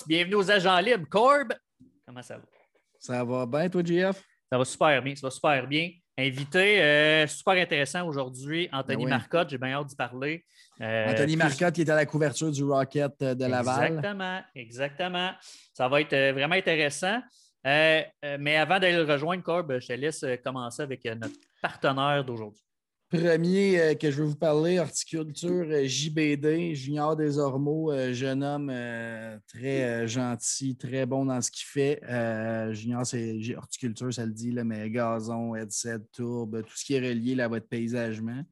Tous, bienvenue aux Agents Libres. Corb, comment ça va? Ça va bien, toi, JF? Ça va super bien, ça va super bien. Invité euh, super intéressant aujourd'hui, Anthony Ben oui. Marcotte, j'ai bien hâte d'y parler. Euh, Anthony plus- Marcotte qui est à la couverture du Rocket euh, de Laval. Exactement, exactement. Ça va être vraiment intéressant. Euh, mais avant d'aller le rejoindre, Corb, je te laisse commencer avec notre partenaire d'aujourd'hui. Premier euh, que je veux vous parler, horticulture euh, JBD, Junior des Ormeaux, euh, jeune homme très gentil, très bon dans ce qu'il fait. Junior, c'est horticulture, ça le dit, là, mais gazon, headset, tourbe, tout ce qui est relié à votre paysagement.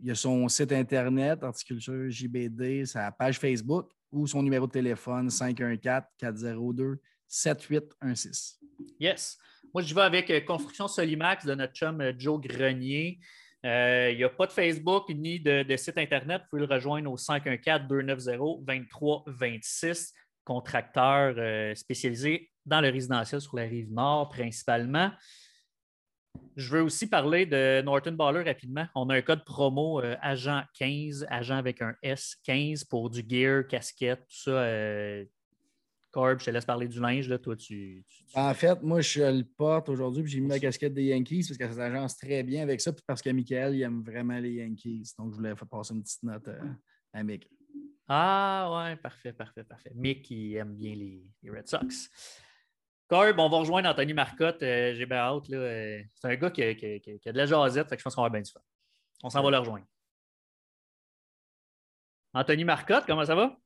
Il y a son site internet, horticulture JBD, sa page Facebook ou son numéro de téléphone 514-402-7816. Yes. Moi, je vais avec Construction Solimax de notre chum Joe Grenier. Euh, il n'y a pas de Facebook ni de, site Internet. Vous pouvez le rejoindre au 514-290-2326. Contracteur euh, spécialisé dans le résidentiel sur la rive nord principalement. Je veux aussi parler de Norton Baller rapidement. On a un code promo euh, agent 15, agent avec un S 15 pour du gear, casquette, tout ça. Corb, je te laisse parler du linge. Là. Toi, tu, tu- tu- En fait, moi, je le porte aujourd'hui, puis j'ai mis la casquette des Yankees parce que ça s'agence très bien avec ça, puis parce que Michael, il aime vraiment les Yankees. Donc, je voulais faire passer une petite note euh, à Mick. Ah, ouais, parfait, parfait, parfait. Mick, il aime bien les, les Red Sox. Corb, on va rejoindre Anthony Marcotte. euh, J'ai bien hâte. là, euh, C'est un gars qui a, qui a- qui a- qui a de la jasette, fait que je pense qu'on va bien du fun. On s'en va le rejoindre. Anthony Marcotte, comment ça va?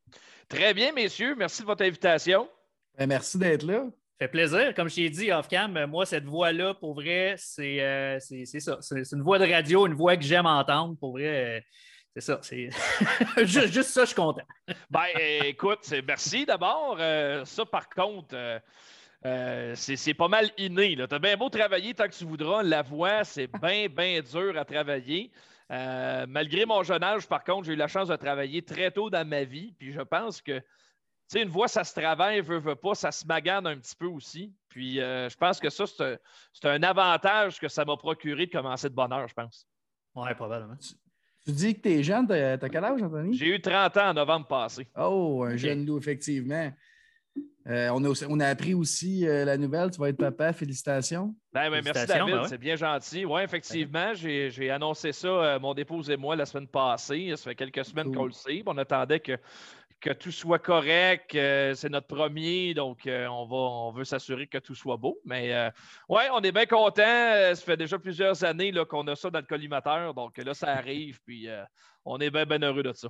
Très bien, messieurs. Merci de votre invitation. Ben, merci d'être là. fait plaisir. Comme je t'ai dit off-cam, euh, moi, cette voix-là, pour vrai, c'est euh, c'est- c'est ça. C'est une voix de radio, une voix que j'aime entendre. Pour vrai, euh, c'est ça. c'est juste, juste ça, je suis content. Ben, écoute, merci d'abord. Euh, ça, par contre, euh, c'est pas mal inné. Tu as bien beau travailler tant que tu voudras. La voix, c'est bien, bien dur à travailler. Euh, malgré mon jeune âge, par contre, j'ai eu la chance de travailler très tôt dans ma vie. Puis je pense que, tu sais, une voix, ça se travaille, veut, veut pas, ça se magane un petit peu aussi. Puis euh, je pense que ça, c'est un- avantage que ça m'a procuré de commencer de bonne heure, je pense. Ouais, probablement. Tu dis que tu es jeune, t'as quel âge, Anthony? J'ai eu 30 ans en novembre passé. Oh, un jeune loup, effectivement. Euh, on, a aussi- on a appris aussi euh, la nouvelle, tu vas être papa, félicitations. Ben, ben, merci David, ben ouais. c'est bien gentil. Oui, effectivement, j'ai j'ai annoncé ça, euh, mon épouse et moi, la semaine passée. Ça fait quelques semaines Cool. qu'on le sait. On attendait que, que tout soit correct. euh, c'est notre premier, donc euh, on, va, on veut s'assurer que tout soit beau. Mais euh, oui, on est bien content. Ça fait déjà plusieurs années là, qu'on a ça dans le collimateur. Donc là, ça arrive. Puis euh, on est bien, heureux de ça.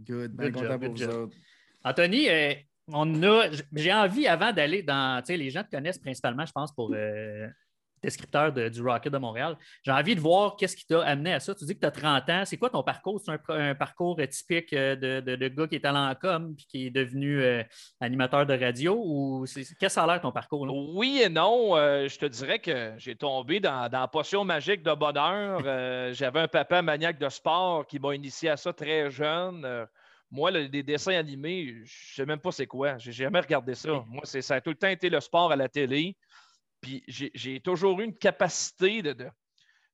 Good, bien Good content job, pour good vous job. autres. Anthony, euh, on a, j'ai envie, avant d'aller dans. Tu sais, les gens te connaissent principalement, je pense, pour euh, descripteur de- du Rocket de Montréal. J'ai envie de voir qu'est-ce qui t'a amené à ça. Tu dis que tu as 30 ans. C'est quoi ton parcours? C'est un, parcours typique euh, de, de- gars qui est allé en com qui est devenu euh, animateur de radio ou qu'est-ce que a l'air ton parcours? Oui et non. Euh, je te dirais que j'ai tombé dans, dans la potion magique de bonheur. J'avais un papa maniaque de sport qui m'a initié à ça très jeune. Moi, le- les dessins animés, je ne sais même pas c'est quoi. J'ai jamais regardé ça. Moi, ça a tout le temps été le sport à la télé. Puis j'ai toujours eu une capacité de-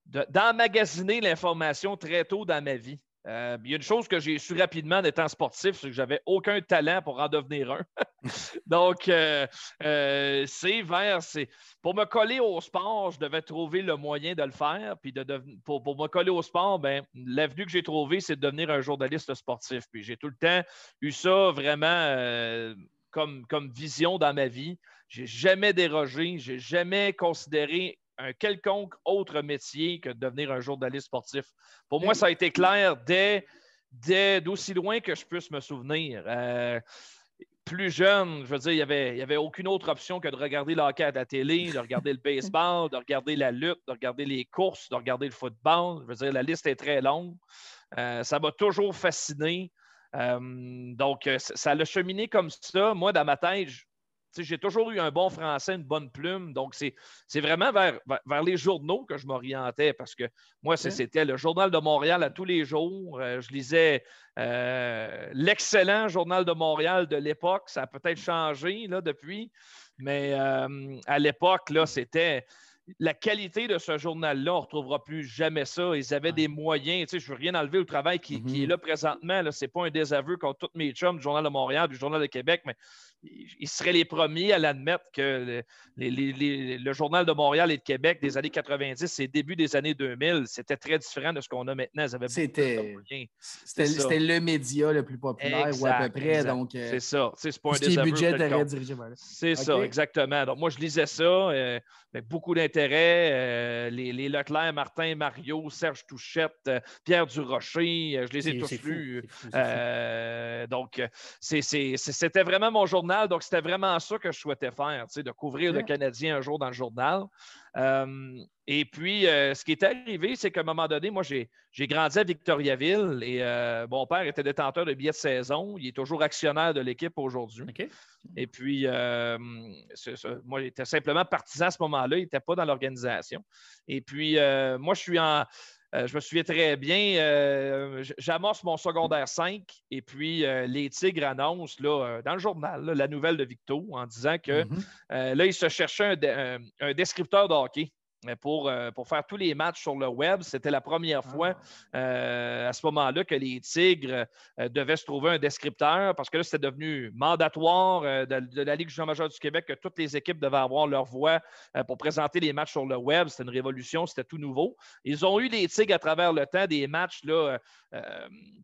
d'emmagasiner l'information très tôt dans ma vie. Euh, il y a une chose que j'ai su rapidement en étant sportif, c'est que j'avais aucun talent pour en devenir un. Donc, euh, euh, c'est vers. c'est- Pour me coller au sport, je devais trouver le moyen de le faire. Puis de pour, pour me coller au sport, ben, l'avenue que j'ai trouvée, c'est de devenir un journaliste sportif. Puis j'ai tout le temps eu ça vraiment comme, comme vision dans ma vie. J'ai jamais dérogé, j'ai jamais considéré un quelconque autre métier que de devenir un journaliste sportif. Pour moi, ça a été clair dès, dès d'aussi loin que je puisse me souvenir. Euh, plus jeune, je veux dire, il n'y avait, il y avait aucune autre option que de regarder le hockey à la télé, de regarder le baseball, de regarder la lutte, de regarder les courses, de regarder le football. Je veux dire, la liste est très longue. Euh, ça m'a toujours fasciné. Euh, donc, ça l'a cheminé comme ça. Moi, dans ma tête, je- j'ai toujours eu un bon français, une bonne plume. Donc, c'est vraiment vers, vers, vers les journaux que je m'orientais parce que moi, c'était le Journal de Montréal à tous les jours. Euh, je lisais euh, l'excellent Journal de Montréal de l'époque. Ça a peut-être changé là, depuis, mais euh, à l'époque, là, c'était. La qualité de ce journal-là, on ne retrouvera plus jamais ça. Ils avaient des moyens. Tu sais, je ne veux rien enlever au travail qui, est mm-hmm. là présentement. Ce n'est pas un désaveu contre tous mes chums du Journal de Montréal du Journal de Québec, mais ils seraient les premiers à l'admettre que le Journal de Montréal et de Québec des années 90 et début des années 2000, c'était très différent de ce qu'on a maintenant. C'était le média le plus populaire ou à peu près. Donc, euh, c'est ça. C'est pas un désaveu. C'est ça, exactement. Donc, moi, je lisais ça euh, avec beaucoup d'intérêt. Euh, les, Leclerc, Martin, Mario, Serge Touchette, Pierre Durocher, je les ai tous lus. donc, c'était vraiment mon journal donc, c'était vraiment ça que je souhaitais faire, de couvrir le Canadien un jour dans le journal. Euh, et puis, euh, ce qui est arrivé, c'est qu'à un moment donné, moi, j'ai grandi à Victoriaville et euh, mon père était détenteur de billets de saison. Il est toujours actionnaire de l'équipe aujourd'hui. Et puis, moi, j'étais simplement partisan à ce moment-là. Il n'était pas dans l'organisation. Et puis, moi, je suis en. Euh, je me souviens très bien, euh, j'amorce mon secondaire 5 et puis euh, les Tigres annoncent là, dans le journal la nouvelle de Victo en disant que mm-hmm. là, ils se cherchaient un, un descripteur de hockey pour, euh, pour faire tous les matchs sur le web. C'était la première fois ah. euh, à ce moment-là que les Tigres euh, devaient se trouver un descripteur parce que là, c'était devenu mandatoire de, la Ligue junior majeure du Québec que toutes les équipes devaient avoir leur voix pour présenter les matchs sur le web. C'était une révolution, c'était tout nouveau. Ils ont eu les Tigres à travers le temps des matchs là,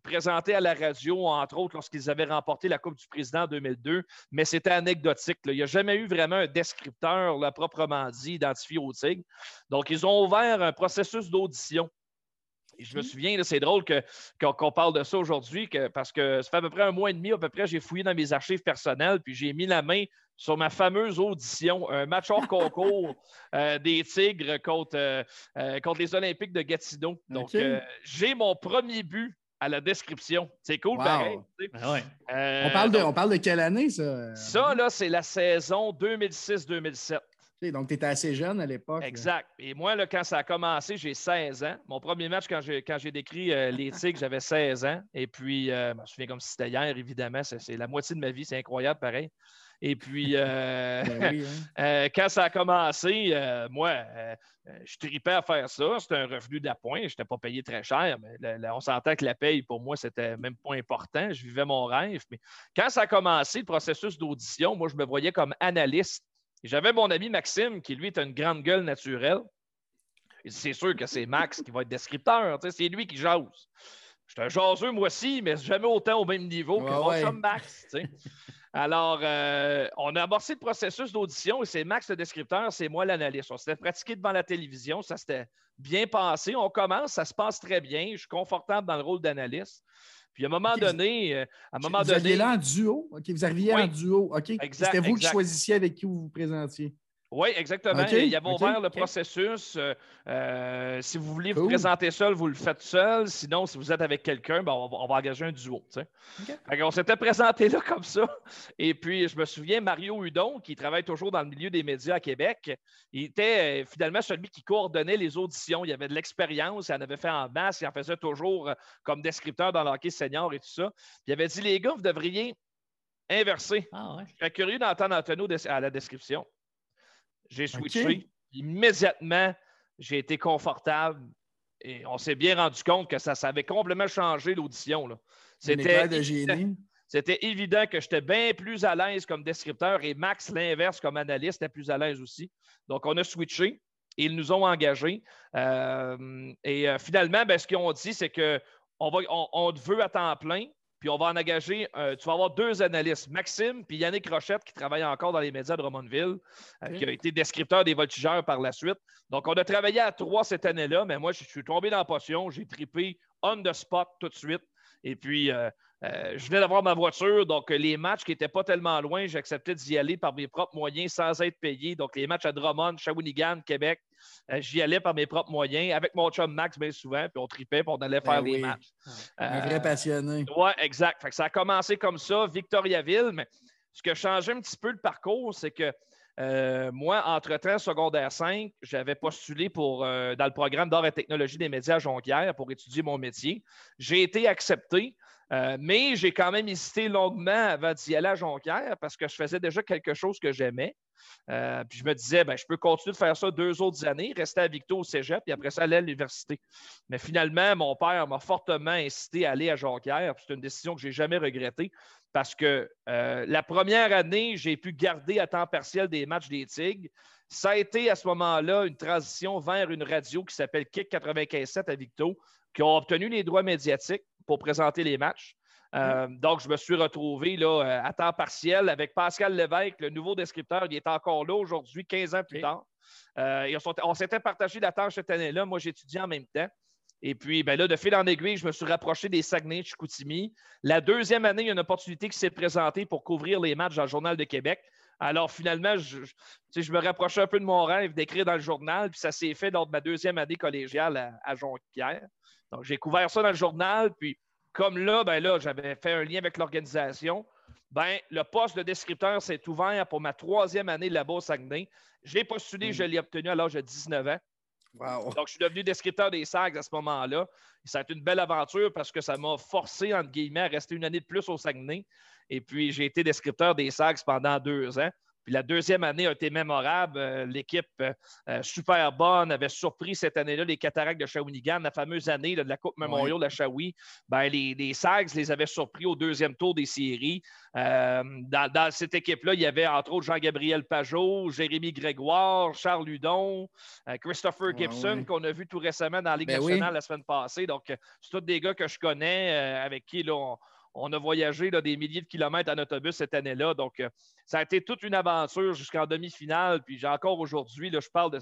présentés à la radio, entre autres lorsqu'ils avaient remporté la Coupe du Président en 2002, mais c'était anecdotique. Il n'y a jamais eu vraiment un descripteur là, proprement dit identifié aux Tigres. Donc, ils ont ouvert un processus d'audition. Et je me souviens, c'est drôle qu'on parle de ça aujourd'hui, parce que ça fait à peu près un mois et demi, à peu près, j'ai fouillé dans mes archives personnelles, puis j'ai mis la main sur ma fameuse audition, un match hors concours euh, des Tigres contre, euh, euh, contre les Olympiques de Gatineau. Donc, j'ai mon premier but à la description. C'est cool, pareil. Ah on, parle de, on parle de quelle année, ça? Ça, là, c'est la saison 2006-2007 donc, tu étais assez jeune à l'époque. Exact. Et moi, là, quand ça a commencé, j'ai 16 ans. Mon premier match, quand j'ai, quand j'ai décrit euh, les Tigres, j'avais 16 ans. Et puis, euh, je me souviens comme si c'était hier, évidemment. C'est, la moitié de ma vie. C'est incroyable, pareil. Et puis, euh, ben hein. quand ça a commencé, moi, je tripais à faire ça. C'était un revenu d'appoint. Je n'étais pas payé très cher, mais on s'entend que la paye, pour moi, c'était même pas important. Je vivais mon rêve. Mais quand ça a commencé, le processus d'audition, moi, je me voyais comme analyste j'avais mon ami Maxime, qui lui est une grande gueule naturelle. C'est sûr que c'est Max qui va être descripteur. C'est lui qui jase. Je suis un jaseux, moi aussi, mais jamais autant au même niveau que mon Max. Alors, euh, on a amorcé le processus d'audition et c'est Max le descripteur, c'est moi l'analyste. On s'était pratiqué devant la télévision, ça s'était bien passé. On commence, ça se passe très bien. Je suis confortable dans le rôle d'analyste. Puis à un moment donné, euh, à un moment vous donné. là en duo. OK, vous arriviez en duo. OK? C'était vous qui choisissiez avec qui vous vous présentiez. Oui, exactement. Il y avait ouvert le processus. Euh, euh, si vous voulez vous présenter seul, vous le faites seul. Sinon, si vous êtes avec quelqu'un, ben, on, va, engager un duo. On s'était présenté là comme ça. Et puis, je me souviens, Mario Hudon, qui travaille toujours dans le milieu des médias à Québec, il était euh, finalement celui qui coordonnait les auditions. Il avait de l'expérience, il en avait fait en masse, il en faisait toujours comme descripteur dans l'hockey senior et tout ça. il avait dit, les gars, vous devriez inverser. Ah, Je serais curieux d'entendre Antonio à la description. J'ai switché. Immédiatement, j'ai été confortable et on s'est bien rendu compte que ça, avait complètement changé l'audition. C'était évident, c'était évident que j'étais bien plus à l'aise comme descripteur et Max, l'inverse, comme analyste, était plus à l'aise aussi. Donc, on a switché et ils nous ont engagés. Euh, et euh, finalement, ben, ce qu'ils ont dit, c'est qu'on on te veut à temps plein, puis on va en engager, euh, tu vas avoir deux analystes, Maxime puis Yannick Rochette, qui travaille encore dans les médias de Drummondville, euh, qui a été descripteur des voltigeurs par la suite. Donc, on a travaillé à trois cette année-là, mais moi, je suis tombé dans la potion, j'ai tripé on the spot tout de suite. Et puis, euh, je venais d'avoir ma voiture, donc les matchs qui n'étaient pas tellement loin, j'acceptais d'y aller par mes propres moyens sans être payé. Donc, les matchs à Drummond, Shawinigan, Québec, euh, j'y allais par mes propres moyens, avec mon chum Max bien souvent, puis on tripait, puis on allait faire ben les matchs. Un vrai euh, passionné. Oui, exact. ça a commencé comme ça, Victoriaville, mais ce qui a changé un petit peu le parcours, c'est que euh, moi, entre-temps, secondaire 5, j'avais postulé pour, dans le programme d'art et technologie des médias à Jonquière pour étudier mon métier. J'ai été accepté, mais j'ai quand même hésité longuement avant d'y aller à Jonquière parce que je faisais déjà quelque chose que j'aimais. Euh, puis je me disais, ben, je peux continuer de faire ça deux autres années, rester à Victo au cégep, puis après ça, aller à l'université. Mais finalement, mon père m'a fortement incité à aller à Jonquière. C'est une décision que je n'ai jamais regrettée parce que euh, la première année, j'ai pu garder à temps partiel des matchs des Tigres. Ça a été à ce moment-là une transition vers une radio qui s'appelle Kick 95.7 à Victo, qui ont obtenu les droits médiatiques pour présenter les matchs. Euh, donc, je me suis retrouvé là, euh, à temps partiel avec Pascal Lévesque, le nouveau descripteur. Il est encore là aujourd'hui, 15 ans plus tard. et on, s'était partagé la tâche cette année-là. Moi, j'étudiais en même temps. Et puis, ben là, de fil en aiguille, je me suis rapproché des Saguenay Chicoutimi. La deuxième année, il y a une opportunité qui s'est présentée pour couvrir les matchs dans le Journal de Québec. Alors, finalement, je, je me rapprochais un peu de mon rêve d'écrire dans le journal, puis ça s'est fait lors de ma deuxième année collégiale à, à Jonquière. Donc, j'ai couvert ça dans le journal, puis comme là, ben là, j'avais fait un lien avec l'organisation, ben, le poste de descripteur s'est ouvert pour ma troisième année là-bas au Saguenay. J'ai postulé, je mm. l'ai obtenu à l'âge de 19 ans. Donc, je suis devenu descripteur des SAGs à ce moment-là. Ça a été une belle aventure parce que ça m'a forcé, entre guillemets, à rester une année de plus au Saguenay. Et puis, j'ai été descripteur des SAGs pendant deux ans la deuxième année a été mémorable. Euh, l'équipe euh, euh, super bonne avait surpris cette année-là les Cataractes de Shawinigan, la fameuse année de la Coupe Memorial de la Shawi. Ben, les, Sags les avaient surpris au deuxième tour des séries. dans, cette équipe-là, il y avait entre autres Jean-Gabriel Pajot, Jérémy Grégoire, Charles Ludon, Christopher Gibson, qu'on a vu tout récemment dans la Ligue ben nationale la semaine passée. Donc, c'est tous des gars que je connais, avec qui là, on a voyagé des milliers de kilomètres en autobus cette année-là. Donc, euh, ça a été toute une aventure jusqu'en demi-finale. Puis, j'ai encore aujourd'hui, je parle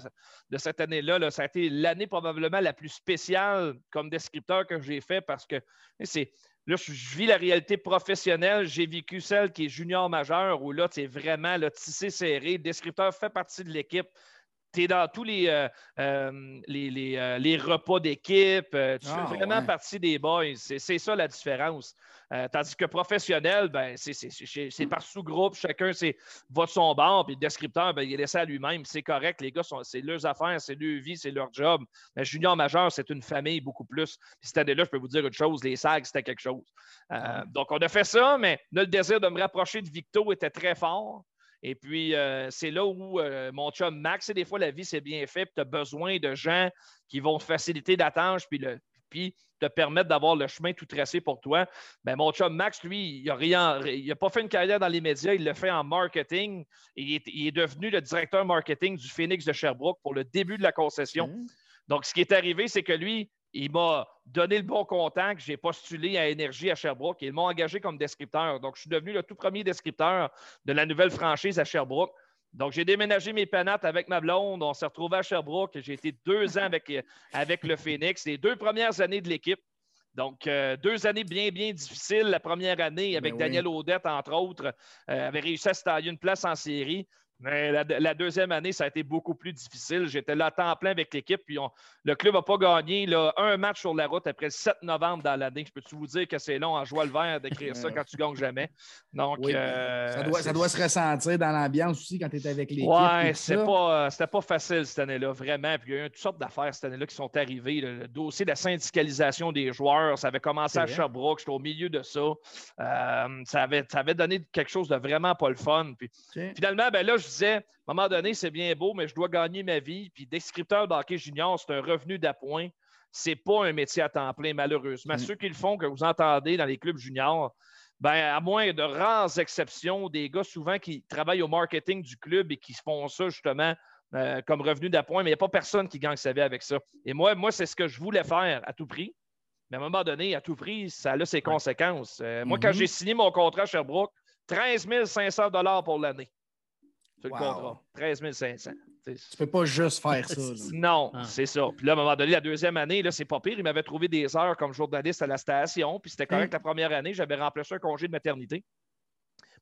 de, cette année-là. ça a été l'année probablement la plus spéciale comme descripteur que j'ai fait parce que c'est. Là, je, vis la réalité professionnelle. J'ai vécu celle qui est junior majeur où là, c'est vraiment le tissé serré. Descripteur fait partie de l'équipe tu es dans tous les, euh, euh, les, repas d'équipe. tu fais ah, vraiment partie des boys. C'est ça la différence. Euh, tandis que professionnel, ben, c'est par sous-groupe, chacun va de son bord, puis le descripteur, ben, il est laissé à lui-même. C'est correct, les gars, c'est leurs affaires, c'est leur vie, c'est leur job. Mais junior majeur, c'est une famille beaucoup plus. Puis cette année-là, je peux vous dire une chose, les SAG, c'était quelque chose. Euh, donc, on a fait ça, mais le désir de me rapprocher de Victo était très fort. Et puis, euh, c'est là où mon chum Max, et des fois, la vie, c'est bien fait, puis tu as besoin de gens qui vont te faciliter la tâche, puis le, puis te permettre d'avoir le chemin tout tracé pour toi. Ben, mon chum Max, lui, il n'a rien, il a pas fait une carrière dans les médias, il l'a fait en marketing. Il est, il est, devenu le directeur marketing du Phoenix de Sherbrooke pour le début de la concession. Mmh. Donc, ce qui est arrivé, c'est que lui, il m'a donné le bon contact. J'ai postulé à Énergie à Sherbrooke et ils m'ont engagé comme descripteur. Donc, je suis devenu le tout premier descripteur de la nouvelle franchise à Sherbrooke. Donc, j'ai déménagé mes penates avec ma blonde. On s'est retrouvé à Sherbrooke. J'ai été deux ans avec, avec le Phoenix. Les deux premières années de l'équipe. Donc, euh, deux années bien, bien difficiles. La première année, avec ben Daniel Audette, entre autres, euh, avait réussi à se tailler une place en série. Mais la, deuxième année, ça a été beaucoup plus difficile. J'étais là à temps plein avec l'équipe. Puis le club n'a pas gagné là, un match sur la route après le 7 novembre dans l'année. Je peux-tu vous dire que c'est long en joie le vert d'écrire ça quand tu gagnes jamais? Donc, euh, ça, doit, ça, doit, se ressentir dans l'ambiance aussi quand tu es avec l'équipe. Oui, c'était pas, pas facile cette année-là, vraiment. Puis il y a eu toutes sortes d'affaires cette année-là qui sont arrivées. Le, dossier de la syndicalisation des joueurs, ça avait commencé à Sherbrooke. J'étais au milieu de ça. Euh, ça, avait, ça avait donné quelque chose de vraiment pas le fun. Puis finalement, ben là, je disais, à un moment donné, c'est bien beau, mais je dois gagner ma vie. Puis descripteur d'hockey junior, c'est un revenu d'appoint. C'est pas un métier à temps plein, malheureusement. Mm. Ceux qui le font, que vous entendez dans les clubs juniors, ben, à moins de rares exceptions, des gars souvent qui travaillent au marketing du club et qui font ça justement euh, comme revenu d'appoint, mais il n'y a pas personne qui gagne sa vie avec ça. Et moi, moi c'est ce que je voulais faire à tout prix. Mais à un moment donné, à tout prix, ça a ses conséquences. Euh, moi, quand mm-hmm. j'ai signé mon contrat à Sherbrooke, 13 500 pour l'année sur le contrat. 13 500. Tu ne peux pas juste faire ça. non, ah. c'est ça. Puis là, à un moment donné, la deuxième année, là, c'est pas pire. Il m'avait trouvé des heures comme journaliste à la station. Puis c'était correct hein? la première année. J'avais remplacé un congé de maternité.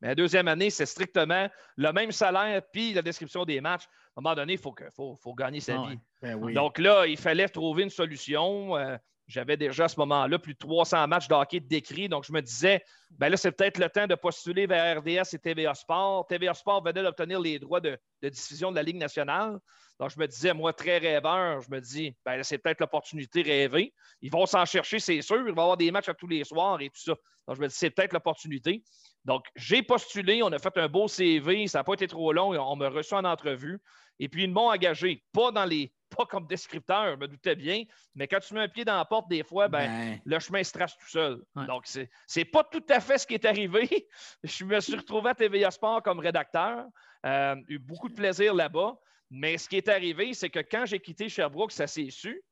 Mais la deuxième année, c'est strictement le même salaire puis la description des matchs. À un moment donné, il faut, faut, faut, gagner sa ah vie. Ben Donc là, il fallait trouver une solution. Euh, j'avais déjà à ce moment-là plus de 300 matchs de décrits. Donc, je me disais, ben là, c'est peut-être le temps de postuler vers RDS et TVA Sport. TVA Sport venait d'obtenir les droits de, diffusion de la Ligue nationale. Donc, je me disais, moi, très rêveur, je me dis, ben là, c'est peut-être l'opportunité rêvée. Ils vont s'en chercher, c'est sûr. Il va y avoir des matchs à tous les soirs et tout ça. Donc, je me dis, c'est peut-être l'opportunité. Donc, j'ai postulé, on a fait un beau CV, ça n'a pas été trop long, on m'a reçu en entrevue. Et puis, ils m'ont engagé, pas dans les pas comme descripteur, je me doutais bien, mais quand tu mets un pied dans la porte, des fois, ben, ben. le chemin se trace tout seul. Donc, c'est n'est pas tout à fait ce qui est arrivé. je me suis retrouvé à TVA Sport comme rédacteur. Euh, eu beaucoup de plaisir là-bas. Mais ce qui est arrivé, c'est que quand j'ai quitté Sherbrooke, ça s'est su.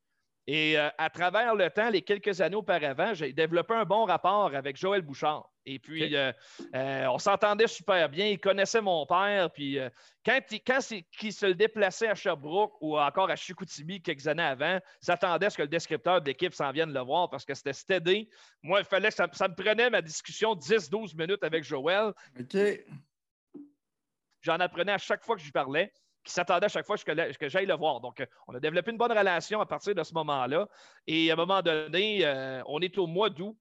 Et euh, à travers le temps, les quelques années auparavant, j'ai développé un bon rapport avec Joël Bouchard. Et puis, euh, euh, on s'entendait super bien. Il connaissait mon père. Puis, quand, il, quand se déplaçait à Sherbrooke ou encore à Chicoutimi quelques années avant, s'attendait à ce que le descripteur de l'équipe s'en vienne le voir parce que c'était stédé. Moi, il fallait que ça, me prenait ma discussion 10-12 minutes avec Joël. OK. J'en apprenais à chaque fois que je lui parlais qui s'attendait à chaque fois que, que j'aille le voir. Donc, euh, on a développé une bonne relation à partir de ce moment-là. Et à un moment donné, euh, on est au mois d'août.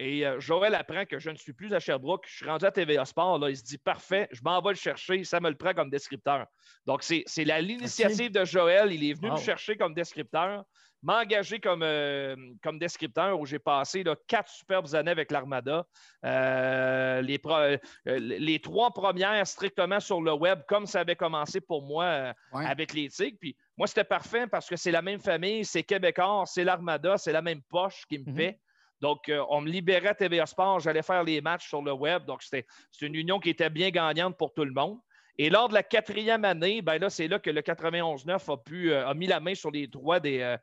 Et euh, Joël apprend que je ne suis plus à Sherbrooke. Je suis rendu à TVA Sport. Là, il se dit Parfait, je m'en vais le chercher. Ça me le prend comme descripteur. Donc, c'est l'initiative de Joël. Il est venu me chercher comme descripteur m'a engagé comme, euh, comme descripteur où j'ai passé là, quatre superbes années avec l'Armada. Euh, les, les, trois premières strictement sur le web, comme ça avait commencé pour moi avec les Tigres. Puis moi, c'était parfait parce que c'est la même famille, c'est Québécois, c'est l'Armada, c'est la même poche qui me mhm. fait. Donc, on me libérait à TVA Sport, j'allais faire les matchs sur le web. Donc, c'était une union qui était bien gagnante pour tout le monde. Et lors de la quatrième année, ben là, c'est là que le 91-9 a, pu, a mis la main sur les droits euh,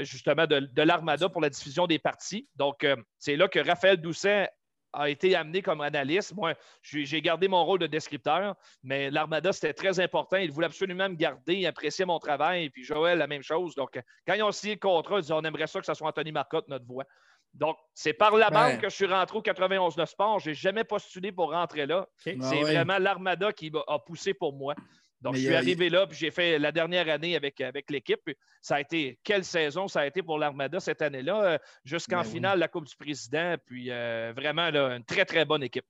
justement de, l'Armada pour la diffusion des parties. Donc, euh, c'est là que Raphaël Doucet a été amené comme analyste. Moi, j'ai gardé mon rôle de descripteur, mais l'Armada, c'était très important. Il voulait absolument me garder, apprécier mon travail. Et puis Joël, la même chose. Donc, quand ils ont signé le contrat, ils disaient on aimerait ça que ce soit Anthony Marcotte, notre voix. Donc, c'est par la bande que je suis rentré au 91 de sport. Je n'ai jamais postulé pour rentrer là. C'est ah vraiment l'Armada qui a poussé pour moi. Donc, je suis arrivé là, puis j'ai fait la dernière année avec, avec l'équipe. Ça a été, quelle saison ça a été pour l'Armada cette année-là, euh, jusqu'en ben finale, la Coupe du Président. Puis euh, vraiment, là, une très, très bonne équipe.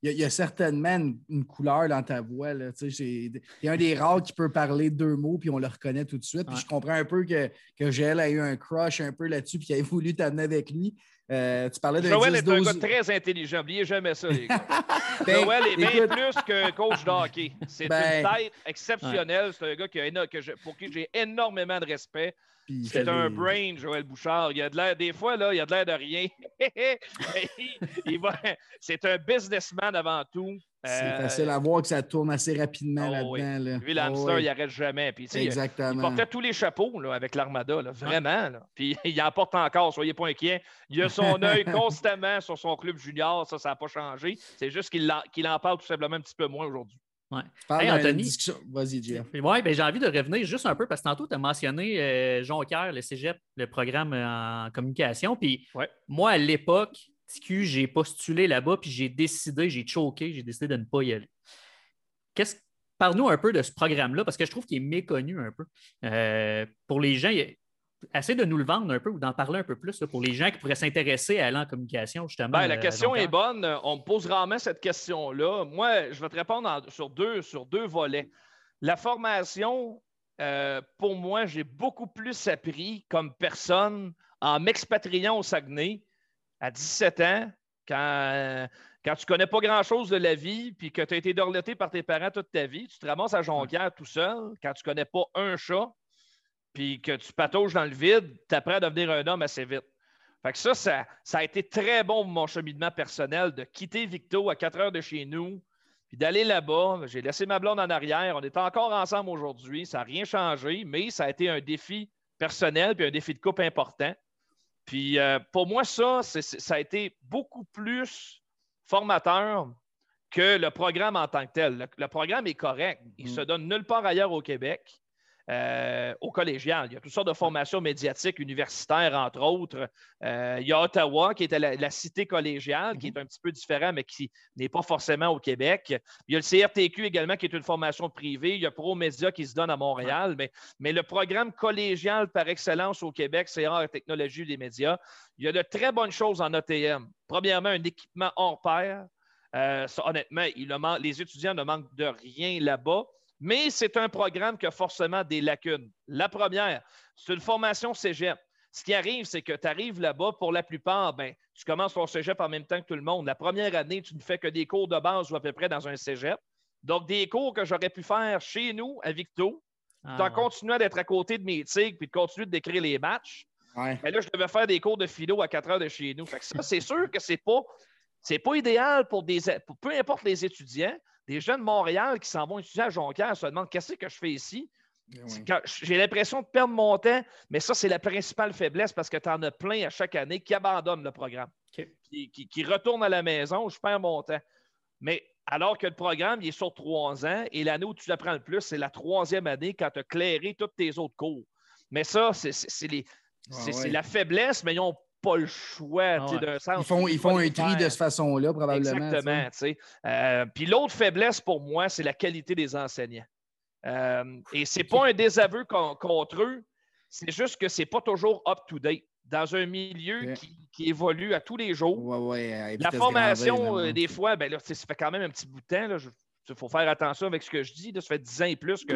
Il y, a, certainement une, couleur dans ta voix. Là. Il y a un des rares qui peut parler deux mots, puis on le reconnaît tout de suite. Puis je comprends un peu que, que Gilles a eu un crush un peu là-dessus, puis qu'il a voulu t'amener avec lui. Euh, tu parlais de Joël est un gars très intelligent. N'oubliez jamais ça, les gars. Ben, Joël est bien plus qu'un coach de hockey. C'est ben, une tête exceptionnelle. C'est un gars qui a, que pour qui j'ai énormément de respect. C'est un brain, Joël Bouchard. Il a de l'air, des fois, là, il a de l'air de rien. c'est un businessman avant tout. C'est euh, facile à voir que ça tourne assez rapidement oh là-dedans. Lui, l'hamster, oh il n'arrête jamais. Puis, Exactement. Il, portait tous les chapeaux là, avec l'Armada, vraiment. Puis il en porte encore, soyez pas inquiets. Il a son œil constamment sur son club junior, ça, ça n'a pas changé. C'est juste qu'il en parle tout simplement un petit peu moins aujourd'hui. Ouais. Anthony. Vas-y, Jeff. Oui, ben, j'ai envie de revenir juste un peu parce que tantôt, tu as mentionné euh, Jonquière, le cégep, le programme en communication. Puis moi, à l'époque, J'ai postulé là-bas, puis j'ai décidé, j'ai choqué, j'ai décidé de ne pas y aller. Qu'est-ce Parle-nous un peu de ce programme-là, parce que je trouve qu'il est méconnu un peu. Euh, pour les gens, essaie de nous le vendre un peu ou d'en parler un peu plus pour les gens qui pourraient s'intéresser à aller en communication, justement. Ben, la euh, question est bonne. On me pose rarement cette question-là. Moi, je vais te répondre sur, deux, sur deux volets. La formation, euh, pour moi, j'ai beaucoup plus appris comme personne en m'expatriant au Saguenay à 17 ans, quand, quand tu ne connais pas grand-chose de la vie, puis que tu as été dorloté par tes parents toute ta vie, tu te ramasses à Jonquière tout seul, quand tu ne connais pas un chat, puis que tu patauges dans le vide, tu apprends à devenir un homme assez vite. Fait que ça, ça, a été très bon pour mon cheminement personnel de quitter Victo à 4 heures de chez nous, puis d'aller là-bas. J'ai laissé ma blonde en arrière. On est encore ensemble aujourd'hui. Ça n'a rien changé, mais ça a été un défi personnel puis un défi de couple important. Puis euh, pour moi, ça, ça a été beaucoup plus formateur que le programme en tant que tel. Le, programme est correct. Il ne mm-hmm. se donne nulle part ailleurs au Québec. Euh, au collégial. Il y a toutes sortes de formations médiatiques, universitaires, entre autres. Euh, il y a Ottawa, qui est la, cité collégiale, qui est mhm. un petit peu différent, mais qui n'est pas forcément au Québec. Il y a le CRTQ également, qui est une formation privée. Il y a ProMédia qui se donne à Montréal. Mais, mais, le programme collégial par excellence au Québec, c'est la technologie des médias. Il y a de très bonnes choses en ATM. Premièrement, un équipement hors pair. Euh, honnêtement, les étudiants ne manquent de rien là-bas. Mais c'est un programme qui a forcément des lacunes. La première, c'est une formation cégep. ce qui arrive, c'est que tu arrives là-bas, pour la plupart, ben, tu commences ton cégep en même temps que tout le monde. La première année, tu ne fais que des cours de base ou à peu près dans un cégep. Donc, des cours que j'aurais pu faire chez nous, à Victo, Ah, tout en ouais. continuant d'être à côté de mes tigres puis de continuer de décrire les matchs. Ouais. Mais là, je devais faire des cours de philo à 4 heures de chez nous. Fait que ça, c'est sûr que c'est pas, c'est pas idéal pour des, pour peu importe les étudiants. Des jeunes de Montréal qui s'en vont étudier à Jonquière se demandent qu'est-ce que je fais ici? Quand- J'ai l'impression de perdre mon temps, mais ça, c'est la principale faiblesse parce que tu en as plein à chaque année qui abandonnent le programme, qui, qui- qui retournent à la maison, je perds mon temps. Mais alors que le programme, il est sur trois ans et l'année où tu l'apprends le plus, c'est la troisième année quand tu as clairé tous tes autres cours. Mais ça, c'est Ouais, ouais. la faiblesse, mais ils n'ont pas le choix, tu sais, ouais. d'un sens. Ils font, Il ils font un tri de cette façon-là, probablement. Exactement. tu sais. Euh, puis l'autre faiblesse pour moi, c'est la qualité des enseignants. Euh, et c'est pas un désaveu con- contre eux, c'est juste que c'est pas toujours up-to-date. Dans un milieu qui, qui évolue à tous les jours, Ouais, la formation, là, euh, des fois, ben là, ça fait quand même un petit bout de temps. Il faut faire attention avec ce que je dis. là. ça fait 10 ans et plus que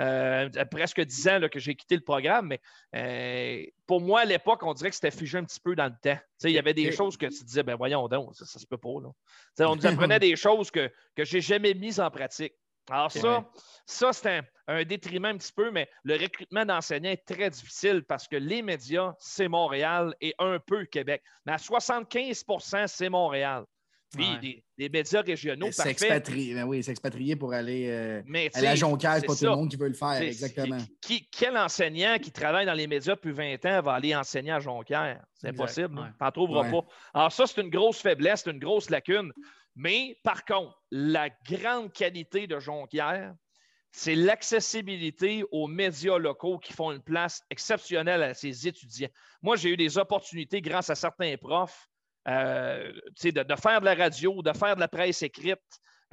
euh, presque 10 ans là, que j'ai quitté le programme. Mais euh, pour moi, à l'époque, on dirait que c'était figé un petit peu dans le temps. Il y avait des choses que tu disais, ben voyons donc, ça, ça se peut pas. Là. On nous apprenait des choses que, je n'ai jamais mises en pratique. Alors, ça, ça c'est un, un détriment un petit peu, mais le recrutement d'enseignants est très difficile parce que les médias, c'est Montréal et un peu Québec. Mais à 75% c'est Montréal. Puis Ouais. des, des médias régionaux, parfait. S'expatrier, ben oui, s'expatrier pour aller euh, Mais à la Jonquière, c'est pas tout ça. le monde qui veut le faire, exactement. Qui, quel enseignant qui travaille dans les médias depuis 20 ans va aller enseigner à Jonquière? C'est impossible. ouais. Tu n'en trouveras Ouais. pas. Alors, ça, c'est une grosse faiblesse, c'est une grosse lacune. Mais par contre, la grande qualité de Jonquière, c'est l'accessibilité aux médias locaux qui font une place exceptionnelle à ses étudiants. Moi, j'ai eu des opportunités grâce à certains profs euh, de, faire de la radio, de faire de la presse écrite,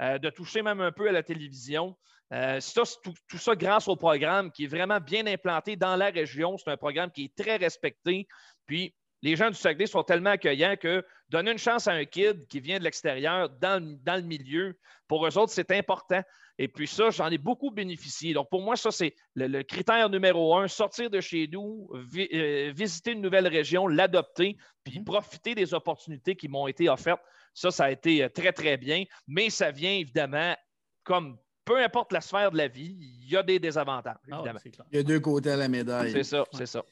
euh, de toucher même un peu à la télévision. Euh, tout, ça grâce au programme qui est vraiment bien implanté dans la région. C'est un programme qui est très respecté. Puis, les gens du Saguenay sont tellement accueillants que donner une chance à un kid qui vient de l'extérieur dans, le- dans le milieu, pour eux autres, c'est important. Et puis ça, j'en ai beaucoup bénéficié. Donc, pour moi, ça, c'est le, le critère numéro un, sortir de chez nous, vi- euh, visiter une nouvelle région, l'adopter, puis Mhm. profiter des opportunités qui m'ont été offertes. Ça, ça a été euh, très, très bien. Mais ça vient évidemment, comme peu importe la sphère de la vie, il y a des désavantages, Ah ouais, évidemment. clair. Il y a deux côtés à la médaille. c'est ça, c'est ça.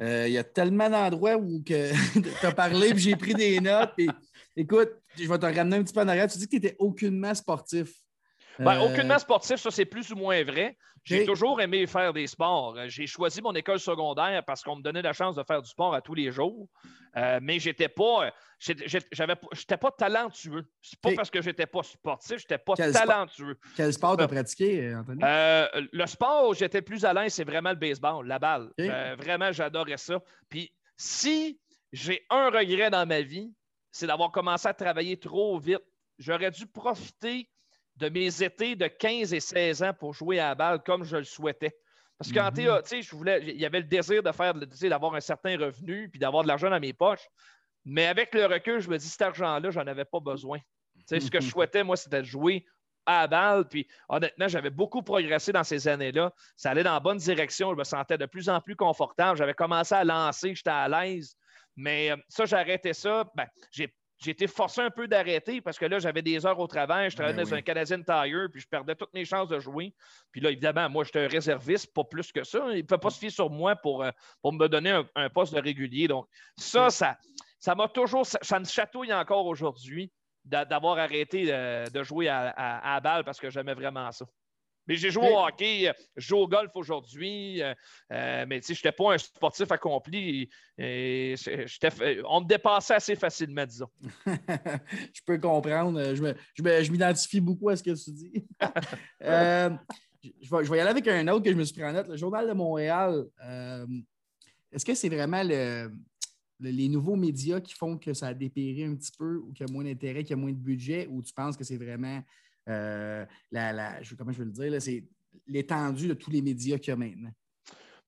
Euh, il y a tellement d'endroits où que tu as parlé, puis j'ai pris des notes. puis écoute, je vais te ramener un petit peu en arrière. Tu dis que tu n'étais aucunement sportif. Ben, Euh, aucunement sportif, ça, c'est plus ou moins vrai. J'ai toujours aimé faire des sports. Euh, J'ai choisi mon école secondaire parce qu'on me donnait la chance de faire du sport à tous les jours. Euh, mais j'étais pas, j'étais- pas, talentueux. C'est pas parce que j'étais pas sportif, j'étais pas Quel sport? talentueux. Quel sport tu as pratiqué, Anthony? Euh, le sport où j'étais plus à l'aise, c'est vraiment le baseball, la balle. Euh, vraiment, j'adorais ça. Puis si j'ai un regret dans ma vie, c'est d'avoir commencé à travailler trop vite. J'aurais dû profiter de mes étés de 15 et 16 ans pour jouer à la balle comme je le souhaitais. Parce qu'en sais, je voulais, il y avait le désir de faire, d'avoir un certain revenu puis d'avoir de l'argent dans mes poches. Mais avec le recul, je me dis, cet argent-là, j'en avais pas besoin. Ce que je souhaitais, moi, c'était de jouer à la balle. Puis honnêtement, j'avais beaucoup progressé dans ces années-là. Ça allait dans la bonne direction. Je me sentais de plus en plus confortable. J'avais commencé à lancer, j'étais à l'aise. Mais euh, ça, arrêté ça. Ben, j'ai j'ai été forcé un peu d'arrêter parce que là, j'avais des heures au travail. Je travaillais Ben dans oui. un Canadian Tire, puis je perdais toutes mes chances de jouer. Puis là, évidemment, moi, j'étais un réserviste, pas plus que ça. Il ne peut pas se fier sur moi pour, euh, pour me donner un, un poste de régulier. Donc, ça, ça ça m'a toujours, ça, ça me chatouille encore aujourd'hui d'a- d'avoir arrêté de, de jouer à, à- à balle parce que j'aimais vraiment ça. Mais j'ai joué au hockey, euh, je joue au golf aujourd'hui, euh, euh, mais je n'étais pas un sportif accompli. Et, et on me dépassait assez facilement, disons. je peux comprendre. Je me- m'identifie beaucoup à ce que tu dis. Euh, je, vais, je vais y aller avec un autre que je me suis pris en note. Le Journal de Montréal, euh, est-ce que c'est vraiment le- le- les nouveaux médias qui font que ça a dépéri un petit peu ou qu'il y a moins d'intérêt, qu'il y a moins de budget ou tu penses que c'est vraiment la, la- je- comment je veux le dire, là, c'est l'étendue de tous les médias qu'il y a maintenant?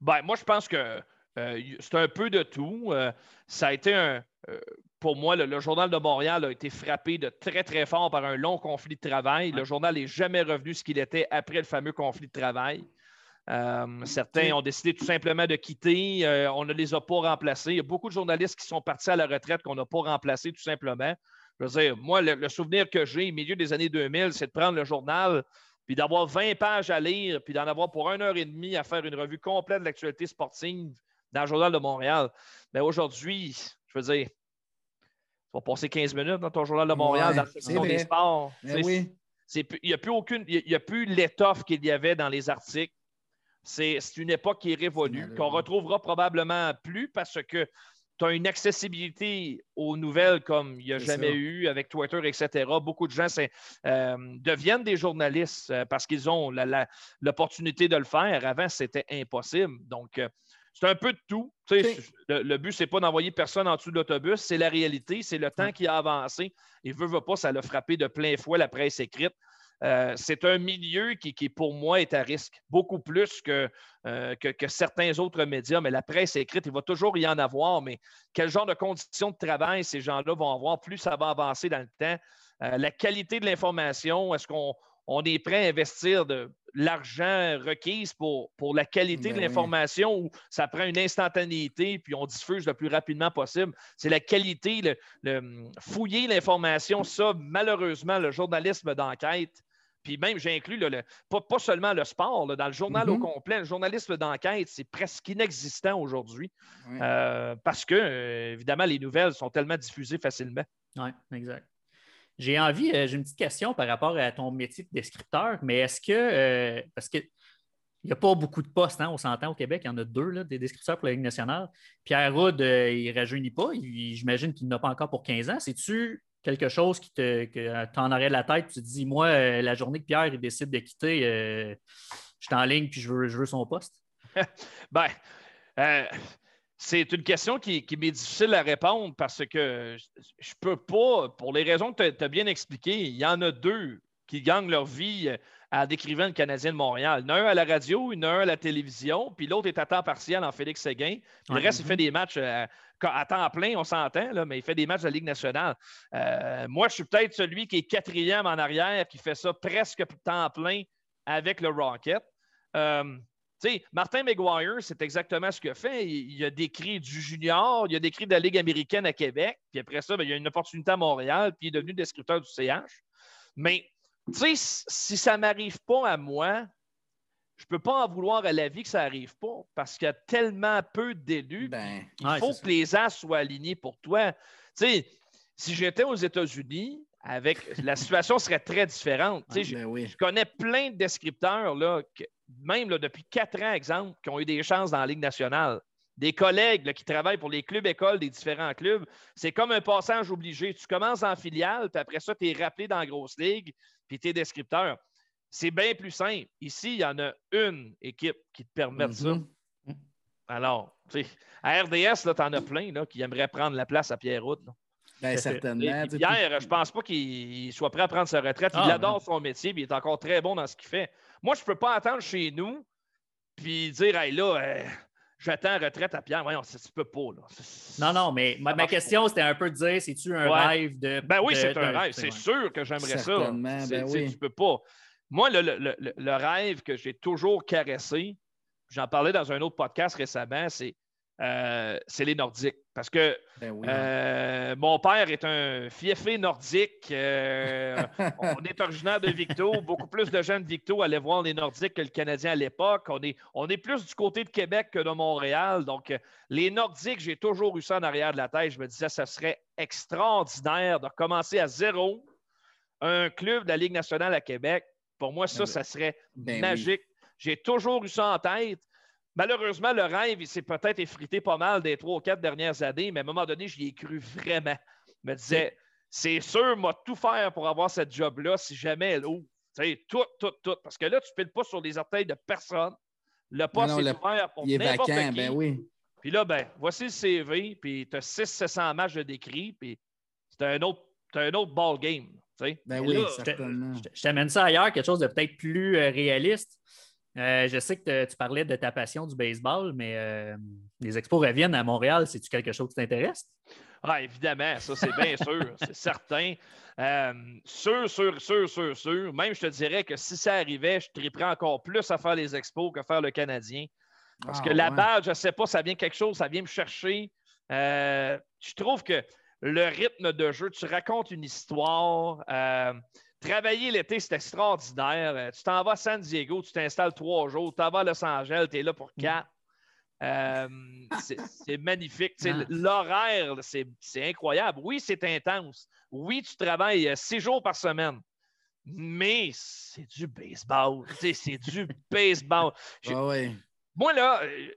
Ben, moi, je pense que euh, c'est un peu de tout. Euh, ça a été un. euh, pour moi, le, le Journal de Montréal a été frappé de très, très fort par un long conflit de travail. Le journal n'est jamais revenu ce qu'il était après le fameux conflit de travail. Euh, certains ont décidé tout simplement de quitter. Euh, on ne les a pas remplacés. Il y a beaucoup de journalistes qui sont partis à la retraite qu'on n'a pas remplacés tout simplement. Je veux dire, moi, le, souvenir que j'ai au milieu des années 2000, c'est de prendre le journal, puis d'avoir 20 pages à lire, puis d'en avoir pour une heure et demie à faire une revue complète de l'actualité sportive dans le Journal de Montréal. Mais aujourd'hui, je veux dire, tu vas passer 15 minutes dans ton Journal de Montréal, dans la section des sports. Ben oui. il n'y a plus aucune, il n'y a plus l'étoffe qu'il y avait dans les articles. C'est une époque qui est révolue, qu'on retrouvera probablement plus parce que tu as une accessibilité aux nouvelles comme il n'y a jamais eu avec Twitter, etc. Beaucoup de gens euh, deviennent des journalistes euh, parce qu'ils ont l'opportunité de le faire. Avant, c'était impossible. Donc, euh, c'est un peu de tout. Le, but, ce n'est pas d'envoyer personne en dessous de l'autobus, c'est la réalité, c'est le temps qui a avancé. Et veut, veut pas, ça l'a frappé de plein fouet la presse écrite. Euh, c'est un milieu qui, pour moi, est à risque, beaucoup plus euh, que, que, certains autres médias. Mais la presse écrite, il va toujours y en avoir. Mais quel genre de conditions de travail ces gens-là vont avoir, plus ça va avancer dans le temps. Euh, la qualité de l'information, est-ce qu'on est prêt à investir de l'argent requis pour, pour la qualité de ben l'information ou ça prend une instantanéité puis on diffuse le plus rapidement possible? C'est la qualité, le fouiller l'information, ça, malheureusement, le journalisme d'enquête, puis même, j'ai inclus le, pas, seulement le sport, dans le journal au mm-hmm. complet, le journalisme d'enquête, c'est presque inexistant aujourd'hui euh, parce que, euh, évidemment, les nouvelles sont tellement diffusées facilement. Oui, exact. J'ai envie, euh, j'ai une petite question par rapport à ton métier de descripteur, mais est-ce que, parce que il n'y a pas beaucoup de postes, hein, on s'entend au Québec, il y en a deux, là, des descripteurs pour la Ligue nationale. Pierre Roud, il ne rajeunit pas, j'imagine qu'il n'a pas encore pour 15 ans. C'est-tu quelque chose qui te, que tu en aurais la tête, tu te dis, moi, euh, la journée que Pierre il décide de quitter, euh, je suis en ligne puis je veux, je veux son poste? ben, euh, c'est une question qui, m'est difficile à répondre parce que je ne peux pas, pour les raisons que tu as, bien expliquées, il y en a deux qui gagnent leur vie en décrivant le Canadien de Montréal. Il y en a un à la radio, il y en a un à la télévision, puis l'autre est à temps partiel en Félix Séguin. le reste, il fait des matchs à temps plein, on s'entend, mais il fait des matchs de la Ligue nationale. Euh, moi, je suis peut-être celui qui est quatrième en arrière, qui fait ça presque temps plein avec le Rocket. Euh, Martin McGuire, c'est exactement ce qu'il a fait. Il, a décrit du junior, il a décrit de la Ligue américaine à Québec, puis après ça, ben, il a une opportunité à Montréal, puis il est devenu descripteur du CH. Mais si ça ne m'arrive pas à moi, je ne peux pas en vouloir à la vie que ça n'arrive pas parce qu'il y a tellement peu d'élus. Ben, il faut que les as soient alignés pour toi. si j'étais aux États-Unis, avec la situation serait très différente. Ben je, connais plein de descripteurs, là, même depuis quatre ans, exemple, qui ont eu des chances dans la Ligue nationale. Des collègues qui travaillent pour les clubs écoles des différents clubs. C'est comme un passage obligé. Tu commences en filiale, puis après ça, tu es rappelé dans la grosse ligue, puis tu es descripteur. C'est bien plus simple. Ici, il y en a une équipe qui te permet ça. Mhm. Alors, à RDS, tu en as plein là, qui aimeraient prendre la place à Pierre-Route. Ben, certainement. Pierre, je ne pense pas qu'il soit prêt à prendre sa retraite. il ah, adore son métier et il est encore très bon dans ce qu'il fait. Moi, je ne peux pas attendre chez nous puis dire Hey là, euh, j'attends retraite à Pierre. Voyons, ça ne peut pas. Là. Non, non, mais ma, question, c'était un peu de dire c'est-tu un rêve de. Ben oui, c'est un rêve. C'est sûr que j'aimerais ça. Ben oui. Tu peux pas. Moi, le, rêve que j'ai toujours caressé, j'en parlais dans un autre podcast récemment, c'est euh, les Nordiques. Parce que ben euh, mon père est un fiefé nordique. Euh, on est originaire de Victo. Beaucoup plus de gens de Victo allaient voir les Nordiques que le Canadien à l'époque. On est, on est plus du côté de Québec que de Montréal. Donc, les Nordiques, j'ai toujours eu ça en arrière de la tête. Je me disais, ça serait extraordinaire de commencer à zéro un club de la Ligue nationale à Québec pour moi, ça, ben ça serait ben magique. J'ai toujours eu ça en tête. Malheureusement, le rêve, il s'est peut-être effrité pas mal des trois ou quatre dernières années, mais à un moment donné, j'y ai cru vraiment. Je me disais, c'est sûr, moi, tout faire pour avoir cette job-là si jamais elle ouvre. tout, tout, tout. Parce que là, tu ne piles pas sur les orteils de personne. Le poste est ouvert pour n'importe qui. Ben oui. Puis là, ben, voici le CV, puis tu as 600-700 matchs de décrit, puis c'est un autre, un autre ball game. Ben oui, certainement. Je t'amène ça ailleurs, quelque chose de peut-être plus euh, réaliste. Euh, je sais que tu parlais de ta passion du baseball, mais euh, les expos reviennent à Montréal. C'est-tu quelque chose qui t'intéresse? Ah, évidemment, ça, c'est bien sûr, c'est certain. Euh, sûr, sûr, sûr, sûr, sûr. Même, je te dirais que si ça arrivait, je triperais encore plus à faire les expos que faire le Canadien. Parce que ah, la balle, je ne sais pas, ça vient quelque chose, ça vient me chercher. Euh, je trouve que le rythme de jeu, tu racontes une histoire. Euh, travailler l'été, c'est extraordinaire. Tu t'en vas à San Diego, tu t'installes trois jours, tu t'en vas à Los Angeles, tu es là pour quatre. c'est magnifique. L'horaire, c'est incroyable. Oui, c'est intense. Oui, tu travailles euh, six jours par semaine, mais c'est du baseball. c'est du baseball. Ah moi, là, euh,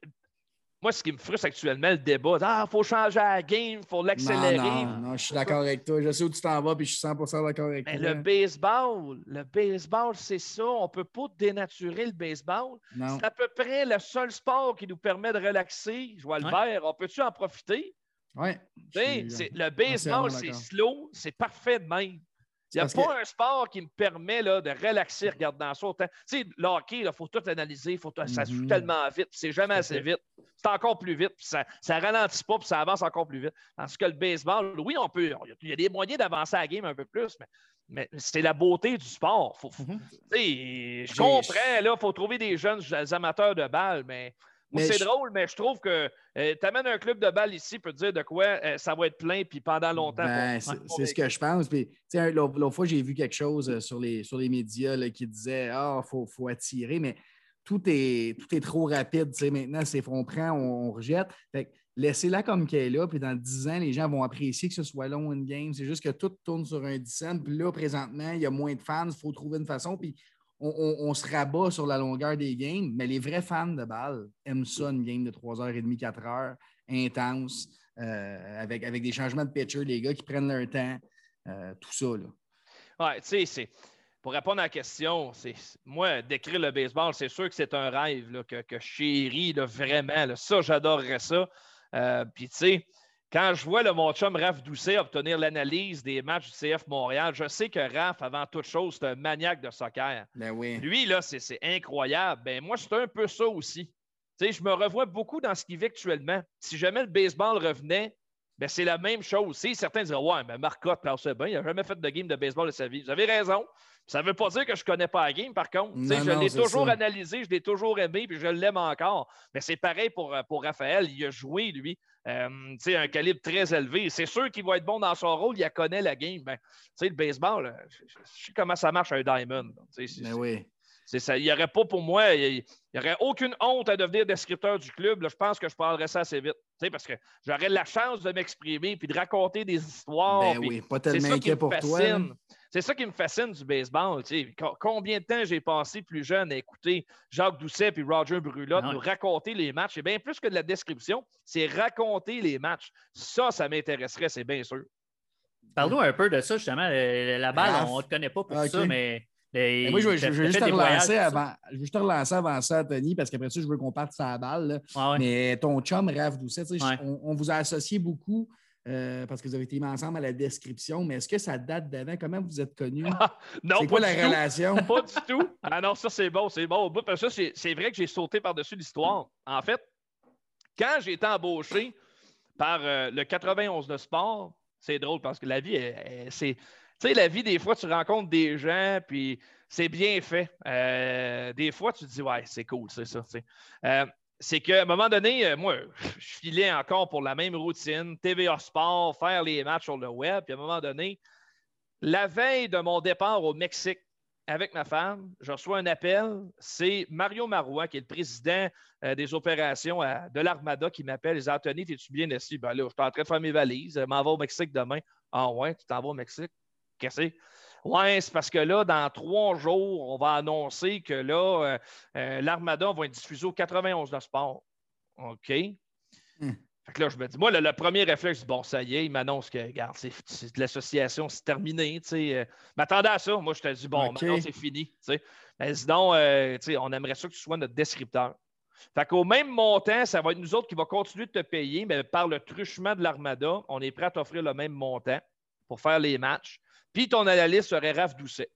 moi, ce qui me frustre actuellement, le débat, ah, il faut changer la game, il faut l'accélérer. Non, non, je suis d'accord avec toi. Je sais où tu t'en vas, puis je suis 100% d'accord avec toi. Le baseball, le baseball, c'est ça. On ne peut pas dénaturer le baseball. C'est à peu près le seul sport qui nous permet de relaxer. Je vois le vert. On peut-tu en profiter? Oui. Le baseball, c'est slow, c'est parfait de même. Il n'y a pas un sport qui me permet là, de relaxer regardant ça. Tu sais, le hockey, il faut tout analyser, faut ça joue mhm. tellement vite, c'est jamais assez vite. C'est encore plus vite, ça ne ralentit pas, puis ça avance encore plus vite. Parce que le baseball, oui, on peut, il y a des moyens d'avancer la game un peu plus, mais, mais c'est la beauté du sport. Mhm. Je comprends, il faut trouver des jeunes amateurs de balles, mais c'est drôle, mais je trouve que euh, tu amènes un club de balle ici, peut dire de quoi euh, ça va être plein, puis pendant longtemps. Ben, c'est ce que je pense. l'autre fois, j'ai vu quelque chose euh, sur les, sur les médias qui disait Ah, il faut, attirer, mais tout est, tout est trop rapide. Maintenant, c'est on prend, on, rejette. Laissez-la comme qu'elle est là, puis dans 10 ans, les gens vont apprécier que ce soit long une game. C'est juste que tout tourne sur un 10 cents. Puis là, présentement, il y a moins de fans, il faut trouver une façon. Puis on, se rabat sur la longueur des games, mais les vrais fans de balle aiment ça, une game de 3h30, 4h, intense, euh, avec, avec des changements de pitcher, les gars qui prennent leur temps, euh, tout ça. Là. Ouais, tu sais, pour répondre à la question, moi, décrire le baseball, c'est sûr que c'est un rêve que, que je chéris vraiment. ça, j'adorerais ça. Euh, puis, tu sais, quand je vois le mon chum Raph Doucet obtenir l'analyse des matchs du CF Montréal, je sais que Raph, avant toute chose, c'est un maniaque de soccer. Ben oui. Lui, là, c'est incroyable. Ben, moi, c'est un peu ça aussi. je me revois beaucoup dans ce qu'il vit actuellement. Si jamais le baseball revenait, ben, c'est la même chose. certains diraient Ouais, mais Marcotte, c'est bien, il n'a jamais fait de game de baseball de sa vie. Vous avez raison. Ça ne veut pas dire que je ne connais pas la game, par contre. je l'ai toujours analysé, je l'ai toujours aimé, puis je l'aime encore. Mais c'est pareil pour, euh, pour Raphaël. Il a joué, lui, euh, un calibre très élevé. C'est sûr qu'il va être bon dans son rôle, il connaît la game. Ben, le baseball, je, sais comment ça marche un diamond. Ben oui. Ça, il n'y aurait pas pour moi, il n'y aurait aucune honte à devenir descripteur du club. je pense que je parlerais ça assez vite. Parce que j'aurais la chance de m'exprimer puis de raconter des histoires. Ben oui, pas tellement inquiet pour toi. C'est ça qui me fascine du baseball. Combien de temps j'ai passé plus jeune à écouter Jacques Doucet et Roger Brulotte nous raconter les matchs? C'est bien plus que de la description, c'est raconter les matchs. Ça, ça m'intéresserait, c'est bien sûr. Parle-nous un peu de ça, justement. La balle, on ne te connaît pas pour ça, mais moi, je, veux, juste te relancer avant, je veux juste te relancer avant ça, Tony, parce qu'après ça, je veux qu'on parte sur la balle. Mais ton chum, Raph Doucet, on, vous a associé beaucoup euh, parce que vous avez été ensemble à la description, mais est-ce que ça date d'avant? Comment vous êtes connus? non, c'est quoi la relation? Pas du tout. Ah non, ça, c'est bon, c'est bon. Parce que c'est vrai que j'ai sauté par-dessus l'histoire. En fait, quand j'ai été embauché par euh, le 91 de sport, c'est drôle parce que la vie, c'est tu sais, la vie, des fois, tu rencontres des gens, puis c'est bien fait. Euh, des fois, tu te dis, ouais, c'est cool, c'est ça. Euh, c'est qu'à un moment donné, euh, moi, je filais encore pour la même routine, TVA Sport, faire les matchs sur le web. Puis à un moment donné, la veille de mon départ au Mexique avec ma femme, je reçois un appel. C'est Mario Marois, qui est le président des opérations de l'Armada, qui m'appelle. Les Anthony, es-tu bien ici? Ben là, je suis en train de faire mes valises. Je m'en vais au Mexique demain. Ah ouais, tu t'en vas au Mexique? Qu'est-ce Ouais, c'est parce que là, dans trois jours, on va annoncer que là, euh, euh, l'Armada va être diffusé au 91 de sport. OK? Hmm. Fait que là, je me dis, moi, le, premier réflexe, bon, ça y est, il m'annonce que, regarde, c'est de l'association, c'est terminé. Tu sais. Euh, m'attendais à ça. Moi, je te dis, bon, maintenant, c'est fini. Tu sais. Mais sinon, tu sais, on aimerait ça que tu sois notre descripteur. Fait qu'au même montant, ça va être nous autres qui va continuer de te payer, mais par le truchement de l'Armada, on est prêt à t'offrir le même montant pour faire les matchs. Puis ton analyste serait Raph Doucet.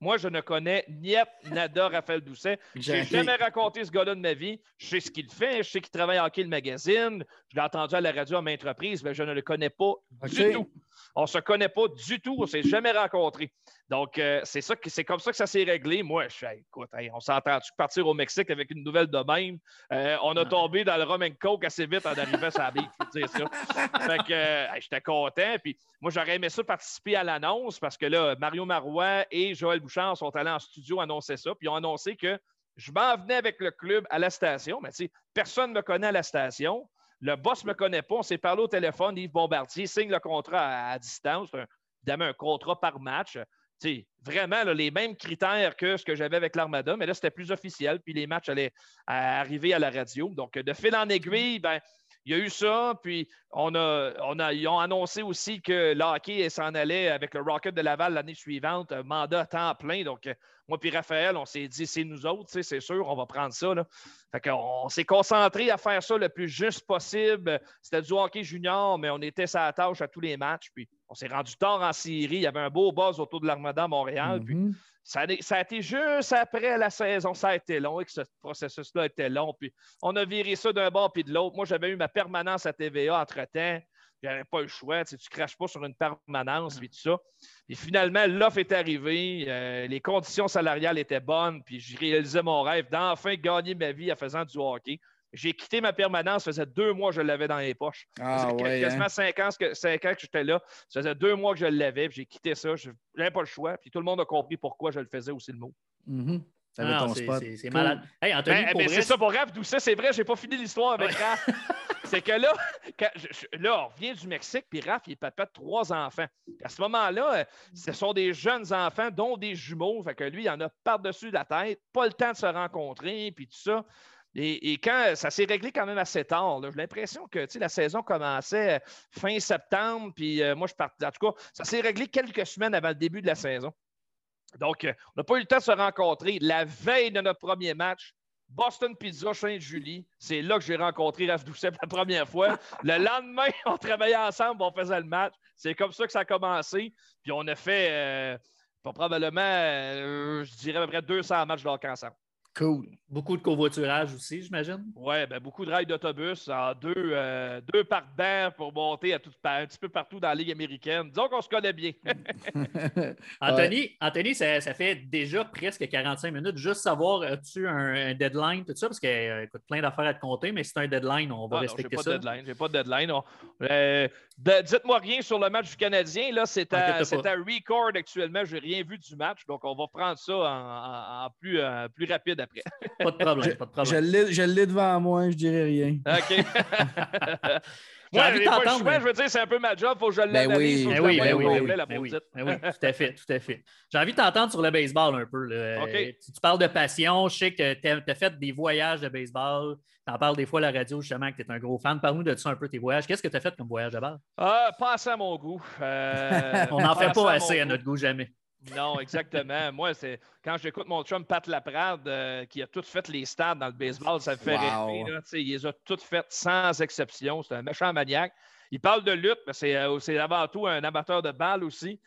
Moi, je ne connais niet, nada Raphaël Doucet. Je n'ai jamais raconté ce gars-là de ma vie. Je sais ce qu'il fait. Je sais qu'il travaille en le magazine. Je l'ai entendu à la radio à maintes reprises, mais je ne le connais pas du tout. On ne se connaît pas du tout. On ne s'est jamais rencontrés. Donc, euh, c'est ça c'est comme ça que ça s'est réglé. Moi, je suis, écoute, on s'entend-tu partir au Mexique avec une nouvelle de même? Euh, on a tombé dans le rum and coke assez vite en arrivant à la bille, dire ça. Fait que euh, j'étais content. Puis moi, j'aurais aimé ça participer à l'annonce parce que là, Mario Marois et Joël Sont allés en studio annoncer ça. Puis ils ont annoncé que je m'en venais avec le club à la station. Mais tu sais, personne ne me connaît à la station. Le boss ne me connaît pas. On s'est parlé au téléphone. Yves Bombardier signe le contrat à, distance. évidemment, un contrat par match vraiment les mêmes critères que ce que j'avais avec l'Armada, mais là, c'était plus officiel, puis les matchs allaient arriver à la radio. Donc, de fil en aiguille, ben, il y a eu ça, puis on a, ils ont annoncé aussi que l'hockey s'en allait avec le Rocket de Laval l'année suivante, mandat à temps plein. Donc, moi puis Raphaël, on s'est dit, c'est nous autres, c'est sûr, on va prendre ça. Fait on s'est concentré à faire ça le plus juste possible. C'était du hockey junior, mais on était sa tâche à tous les matchs. Puis on s'est rendu tard en Syrie. Il y avait un beau buzz autour de l'Armada Montréal. Puis ça a, été juste après la saison. Ça a été long et que ce processus-là était long. Puis on a viré ça d'un bord puis de l'autre. Moi, j'avais eu ma permanence à TVA entre-temps. J'avais pas le choix. Tu ne craches pas sur une permanence et tout ça. Et finalement, l'offre est arrivée. Euh, les conditions salariales étaient bonnes. Puis je réalisais mon rêve d'enfin gagner ma vie en faisant du hockey. J'ai quitté ma permanence, ça faisait deux mois que je l'avais dans les poches. Ah, ouais, quasiment hein? cinq, ans que, cinq ans que j'étais là. Ça faisait deux mois que je l'avais, j'ai quitté ça. Je n'avais pas le choix. Puis tout le monde a compris pourquoi je le faisais aussi le mot. Mm c'est malade. Hey, Anthony, ben, ben, C'est ça pour Raph ça, c'est vrai, j'ai pas fini l'histoire avec Raph. c'est que là, là, on revient du Mexique, puis Raph, il est papa de trois enfants. À ce moment-là, euh, ce sont des jeunes enfants, dont des jumeaux. Fait que lui, il en a par-dessus la tête, pas le temps de se rencontrer, puis tout ça. Et, quand ça s'est réglé quand même assez tard, j'ai l'impression que la saison commençait fin septembre, puis euh, moi je partais. En tout cas, ça s'est réglé quelques semaines avant le début de la saison. Donc, euh, on n'a pas eu le temps de se rencontrer. La veille de notre premier match, Boston Pizza, Saint-Julie, c'est là que j'ai rencontré Raph Doucet pour la première fois. Le lendemain, on travaillait ensemble, on faisait le match. C'est comme ça que ça a commencé. Puis on a fait euh, probablement, je dirais à peu près 200 matchs de ensemble. Cool. Beaucoup de covoiturage aussi, j'imagine. Oui, ben, beaucoup de rails d'autobus en deux, euh, deux par pour monter à tout, un petit peu partout dans la Ligue américaine. Disons qu'on se connaît bien. Anthony, Anthony ça, fait déjà presque 45 minutes. Juste savoir, as-tu un, deadline, tout ça? Parce qu'il y a plein d'affaires à te compter, mais si c'est un deadline, on va ah respecter ça. J'ai pas de deadline. Euh, Dites-moi rien sur le match du Canadien. Là, c'est à, record actuellement. Je n'ai rien vu du match. Donc, on va prendre ça en, plus, euh, plus rapide après. Pas de problème. Je, pas de problème. Je l'ai devant moi, je dirais rien. OK. Moi, j'ai pas le choix, je veux dire, c'est un peu ma job, il faut que je ben l'analyse. Ben oui, ben oui, oui, ben oui, oui, tout à fait, tout à fait. J'ai envie de t'entendre sur le baseball un peu. Tu, parles de passion, je sais que tu as, fait des voyages de baseball, tu en parles des fois à la radio, justement, que tu es un gros fan. Parle-nous de ça un peu, tes voyages. Qu'est-ce que tu as fait comme voyage de balle? Ah, pas assez à mon goût. Euh, On n'en fait pas assez à notre goût, jamais. Non, exactement. Moi, c'est quand j'écoute mon chum Pat Laprade, euh, qui a tout fait les stades dans le baseball, ça me fait rêver. il les a toutes faites sans exception. C'est un méchant maniaque. Il parle de lutte, mais c'est euh, avant tout un amateur de balle aussi.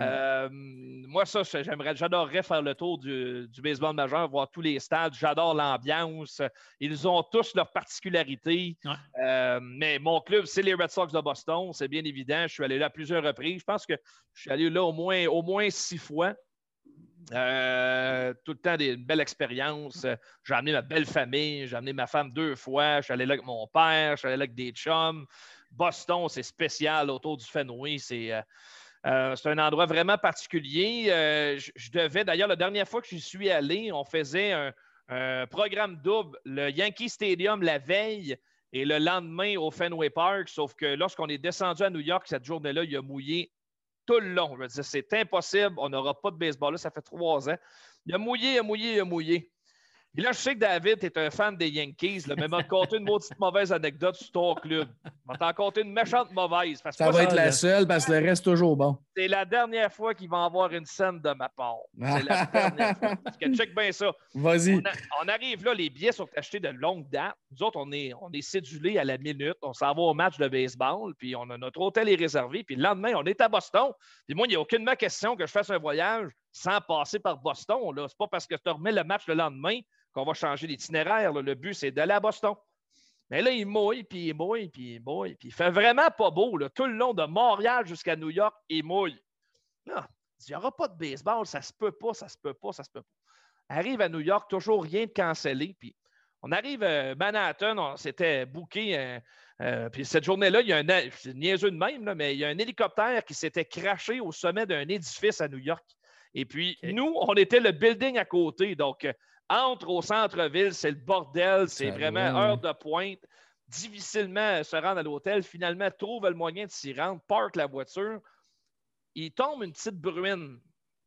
Euh, moi, ça, j'aimerais, j'adorerais faire le tour du, baseball majeur, voir tous les stades. J'adore l'ambiance. Ils ont tous leurs particularités. Euh, mais mon club, c'est les Red Sox de Boston. C'est bien évident. Je suis allé là plusieurs reprises. Je pense que je suis allé là au moins, au moins six fois. tout le temps des, une belle expérience. J'ai amené ma belle famille, j'ai amené ma femme deux fois. Je suis allé là avec mon père, je suis allé là avec des chums. Boston, c'est spécial autour du Fenway. C'est euh, euh, un endroit vraiment particulier. Euh, je, devais, d'ailleurs, la dernière fois que je suis allé, on faisait un, programme double, le Yankee Stadium la veille et le lendemain au Fenway Park. Sauf que lorsqu'on est descendu à New York cette journée-là, il a mouillé tout le long. Je veux dire, c'est impossible. On n'aura pas de baseball là. Ça fait trois ans. Il a mouillé, il a mouillé, il a mouillé. Et là, je sais que David est un fan des Yankees, là, mais m'a conté une maudite mauvaise anecdote sur ton club. m'a t'en conté une méchante mauvaise. ça va être la seule parce que le reste toujours bon. C'est la dernière fois qu'il va avoir une scène de ma part. C'est la dernière fois. Parce que check bien ça. Vas-y. On, arrive là, les billets sont achetés de longue date. Nous autres, on est, on est cédulés à la minute. On s'en va au match de baseball, puis on a, notre hôtel est réservé. Puis le lendemain, on est à Boston. Puis moi, il n'y a aucunement question que je fasse un voyage sans passer par Boston. Ce n'est pas parce que tu remets le match le lendemain qu'on va changer l'itinéraire. Le but, c'est d'aller à Boston. Mais là, il mouille, puis il mouille, puis il mouille, puis il fait vraiment pas beau. Tout le long de Montréal jusqu'à New York, il mouille. Là, il n'y aura pas de baseball, ça se peut pas, ça se peut pas, ça se peut pas. Arrive à New York, toujours rien de cancellé, puis on arrive à Manhattan, on s'était booké. Euh, euh, puis cette journée-là, il y a un. Niaiseux de même, mais il y a un hélicoptère qui s'était craché au sommet d'un édifice à New York. Et puis, nous, on était le building à côté. Donc, euh, entre au centre-ville, c'est le bordel, c'est vraiment heure de pointe. Difficilement se rendre à l'hôtel. Finalement, trouve le moyen de s'y rendre, parque la voiture. Il tombe une petite bruine.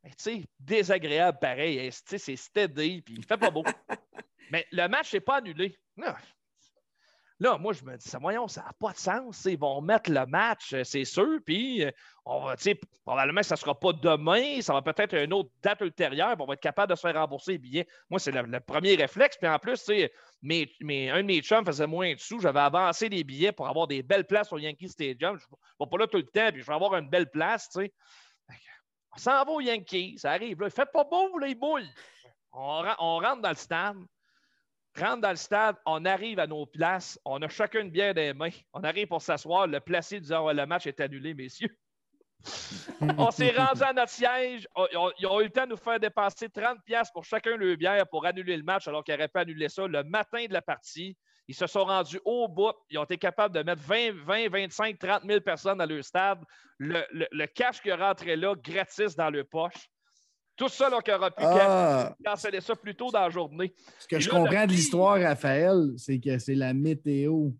Tu sais, désagréable pareil. C'est steady, puis il fait pas beau. Mais le match n'est pas annulé. Là, moi, je me dis, ça, voyons, ça n'a pas de sens. Ils vont mettre le match, euh, c'est sûr. Puis, euh, on va, probablement, ça ne sera pas demain. Ça va peut-être une autre date ultérieure. on va être capable de se faire rembourser les billets. Moi, c'est le, premier réflexe. Puis, en plus, un de mes chums faisait moins de sous. J'avais avancé les billets pour avoir des belles places au Yankee Stadium. Je ne vais pas là tout le temps. Puis, je vais avoir une belle place. sais. On s'en va au Yankee. Ça arrive. Là. Il fait pas beau, là, il on rentre dans le stade rentre dans le stade, on arrive à nos places, on a chacun une bière des mains, on arrive pour s'asseoir, le placé disant le match est annulé, messieurs. on s'est rendu à notre siège. Ils ont eu le temps de nous faire dépenser 30$ pour chacun le bière pour annuler le match, alors qu'ils n'auraient pas annulé ça le matin de la partie. Ils se sont rendus au bout. Ils ont été capables de mettre 20, 20 25, 30 000 personnes dans leur stade. Le, le cash qui est rentré là, gratis dans leur poche. Tout ça, là, qui aura pu ah. canceller ça plus tôt dans la journée. Ce que je comprends de l'histoire, Raphaël, c'est que c'est la météo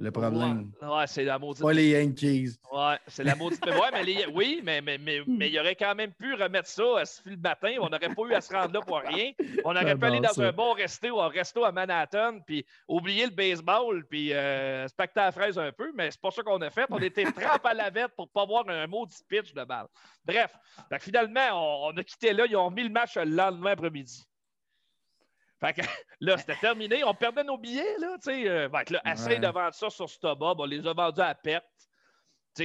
le problème. Ouais, c'est la maudite. Pas les Yankees. Ouais, c'est la maudite. ouais, mais les... Oui, mais, mais, mais, mais, il aurait quand même pu remettre ça à ce le matin. On n'aurait pas eu à se rendre là pour rien. On aurait pu aller dans un bon resto ou un resto à Manhattan, puis oublier le baseball, puis euh, à fraise un peu, mais c'est pas ça qu'on a fait. On était trempe à la vette pour ne pas voir un maudit pitch de balle. Bref, finalement, on, a quitté là. Ils ont mis le match le lendemain après-midi. Fait que là, c'était terminé. On perdait nos billets, là, tu sais. Euh, là, essaye de vendre ça sur Stubhub. On les a vendus à perte,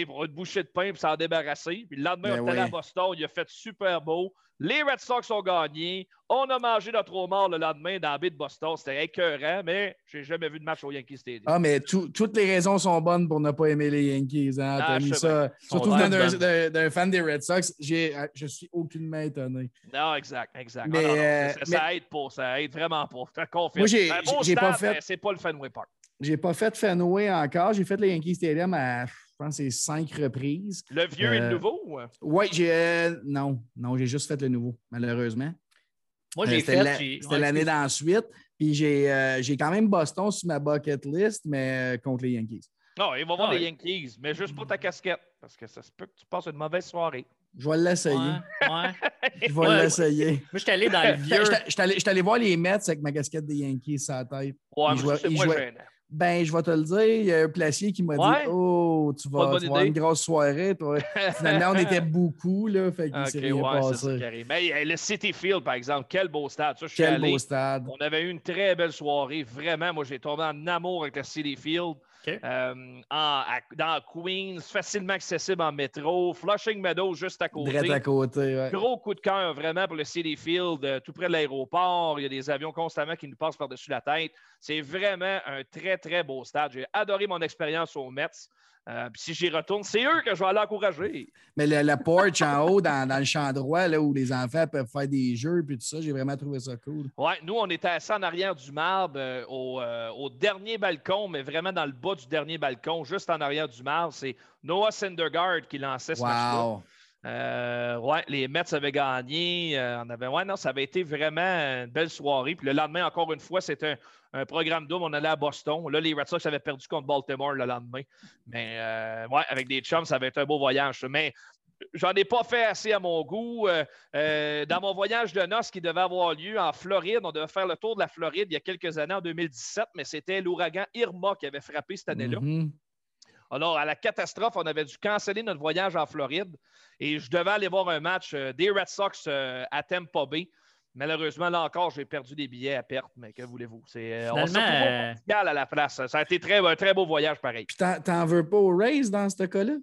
pour une bouchée de pain, puis s'en débarrasser. Puis le lendemain, ben on était à Boston. Il a fait super beau. Les Red Sox ont gagné. On a mangé notre homard le lendemain dans la baie de Boston. C'était écœurant, mais j'ai jamais vu de match au Yankee Stadium. Ah, mais toutes les raisons sont bonnes pour ne pas aimer les Yankees. Hein? Ah, mis ça. Surtout venant d'un fan des Red Sox, euh, je suis aucunement étonné. Non, exact, exact. Mais, euh, ça, aide pas. Ça aide vraiment pas. Moi, j'ai pas fait. C'est pas le Fenway Park. J'ai pas fait Fenway encore. J'ai fait le Yankee Stadium à je pense c'est cinq reprises. Le vieux et le euh, nouveau? Oui, j'ai. Euh, non, non, j'ai juste fait le nouveau, malheureusement. Moi, j'ai euh, fait. C'était l'année d'ensuite. Puis j'ai quand même Boston sur ma bucket list, mais contre les Yankees. Non, il va voir les Yankees, mais juste pour ta casquette, parce que ça se peut que tu passes une mauvaise soirée. Je vais l'essayer. Ouais, je vais l'essayer. Moi, je suis allé dans le vieux. Je suis allé, voir les Mets avec ma casquette des Yankees sur la tête. Ouais, moi, c'est moins gênant. Ben, je vais te le dire, il y a un placier qui m'a dit Oh, tu vas, avoir une grosse soirée. Toi. Finalement, on était beaucoup, là. Fait qu'il s'est rien passé. Mais le City Field, par exemple, quel beau stade. Ça, je quel beau stade. On avait eu une très belle soirée. Vraiment, moi, j'ai tombé en amour avec le City Field. Euh, dans Queens, facilement accessible en métro. Flushing Meadows, juste à côté. à côté, Gros coup de cœur vraiment pour le City Field, euh, tout près de l'aéroport. Il y a des avions constamment qui nous passent par-dessus la tête. C'est vraiment un très, très beau stade. J'ai adoré mon expérience au Mets. Euh, puis si j'y retourne, c'est eux que je vais aller encourager. Mais le, porch en haut, dans, le champ droit, là, où les enfants peuvent faire des jeux puis tout ça, j'ai vraiment trouvé ça cool. Oui, nous, on était assis en arrière du marbre euh, euh, au, dernier balcon, mais vraiment dans le bas du dernier balcon, juste en arrière du marbre. C'est Noah Syndergaard qui lançait ce match-là. Euh, ouais, les Mets avaient gagné. Euh, on avait, ouais, non, ça avait été vraiment une belle soirée. Puis le lendemain, encore une fois, c'était un, programme double. On allait à Boston. Là, les Red Sox avaient perdu contre Baltimore le lendemain. Mais euh, ouais, avec des chums, ça avait été un beau voyage. Mais j'en ai pas fait assez à mon goût. dans mon voyage de noces qui devait avoir lieu en Floride, on devait faire le tour de la Floride il y a quelques années, en 2017, mais c'était l'ouragan Irma qui avait frappé cette année-là. Mm-hmm. Alors, à la catastrophe, on avait dû canceller notre voyage en Floride et je devais aller voir un match euh, des Red Sox euh, à Tampa Bay. Malheureusement, là encore, j'ai perdu des billets à perte, mais que voulez-vous? C'est, euh, on s'est à la place. Ça a été très, un très beau voyage pareil. Puis t'en veux pas au Rays dans ce cas-là?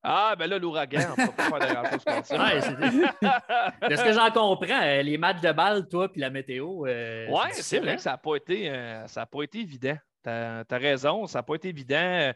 Ah, ben là, l'ouragan, on peut pas faire de grand-chose comme ça. Ouais, c'est- de ce que j'en comprends, euh, les matchs de balle, toi, puis la météo. euh, Oui, c'est vrai hein? que ça n'a pas, été, euh, ça a pas été évident. Tu as, raison, ça n'a pas été évident. Euh,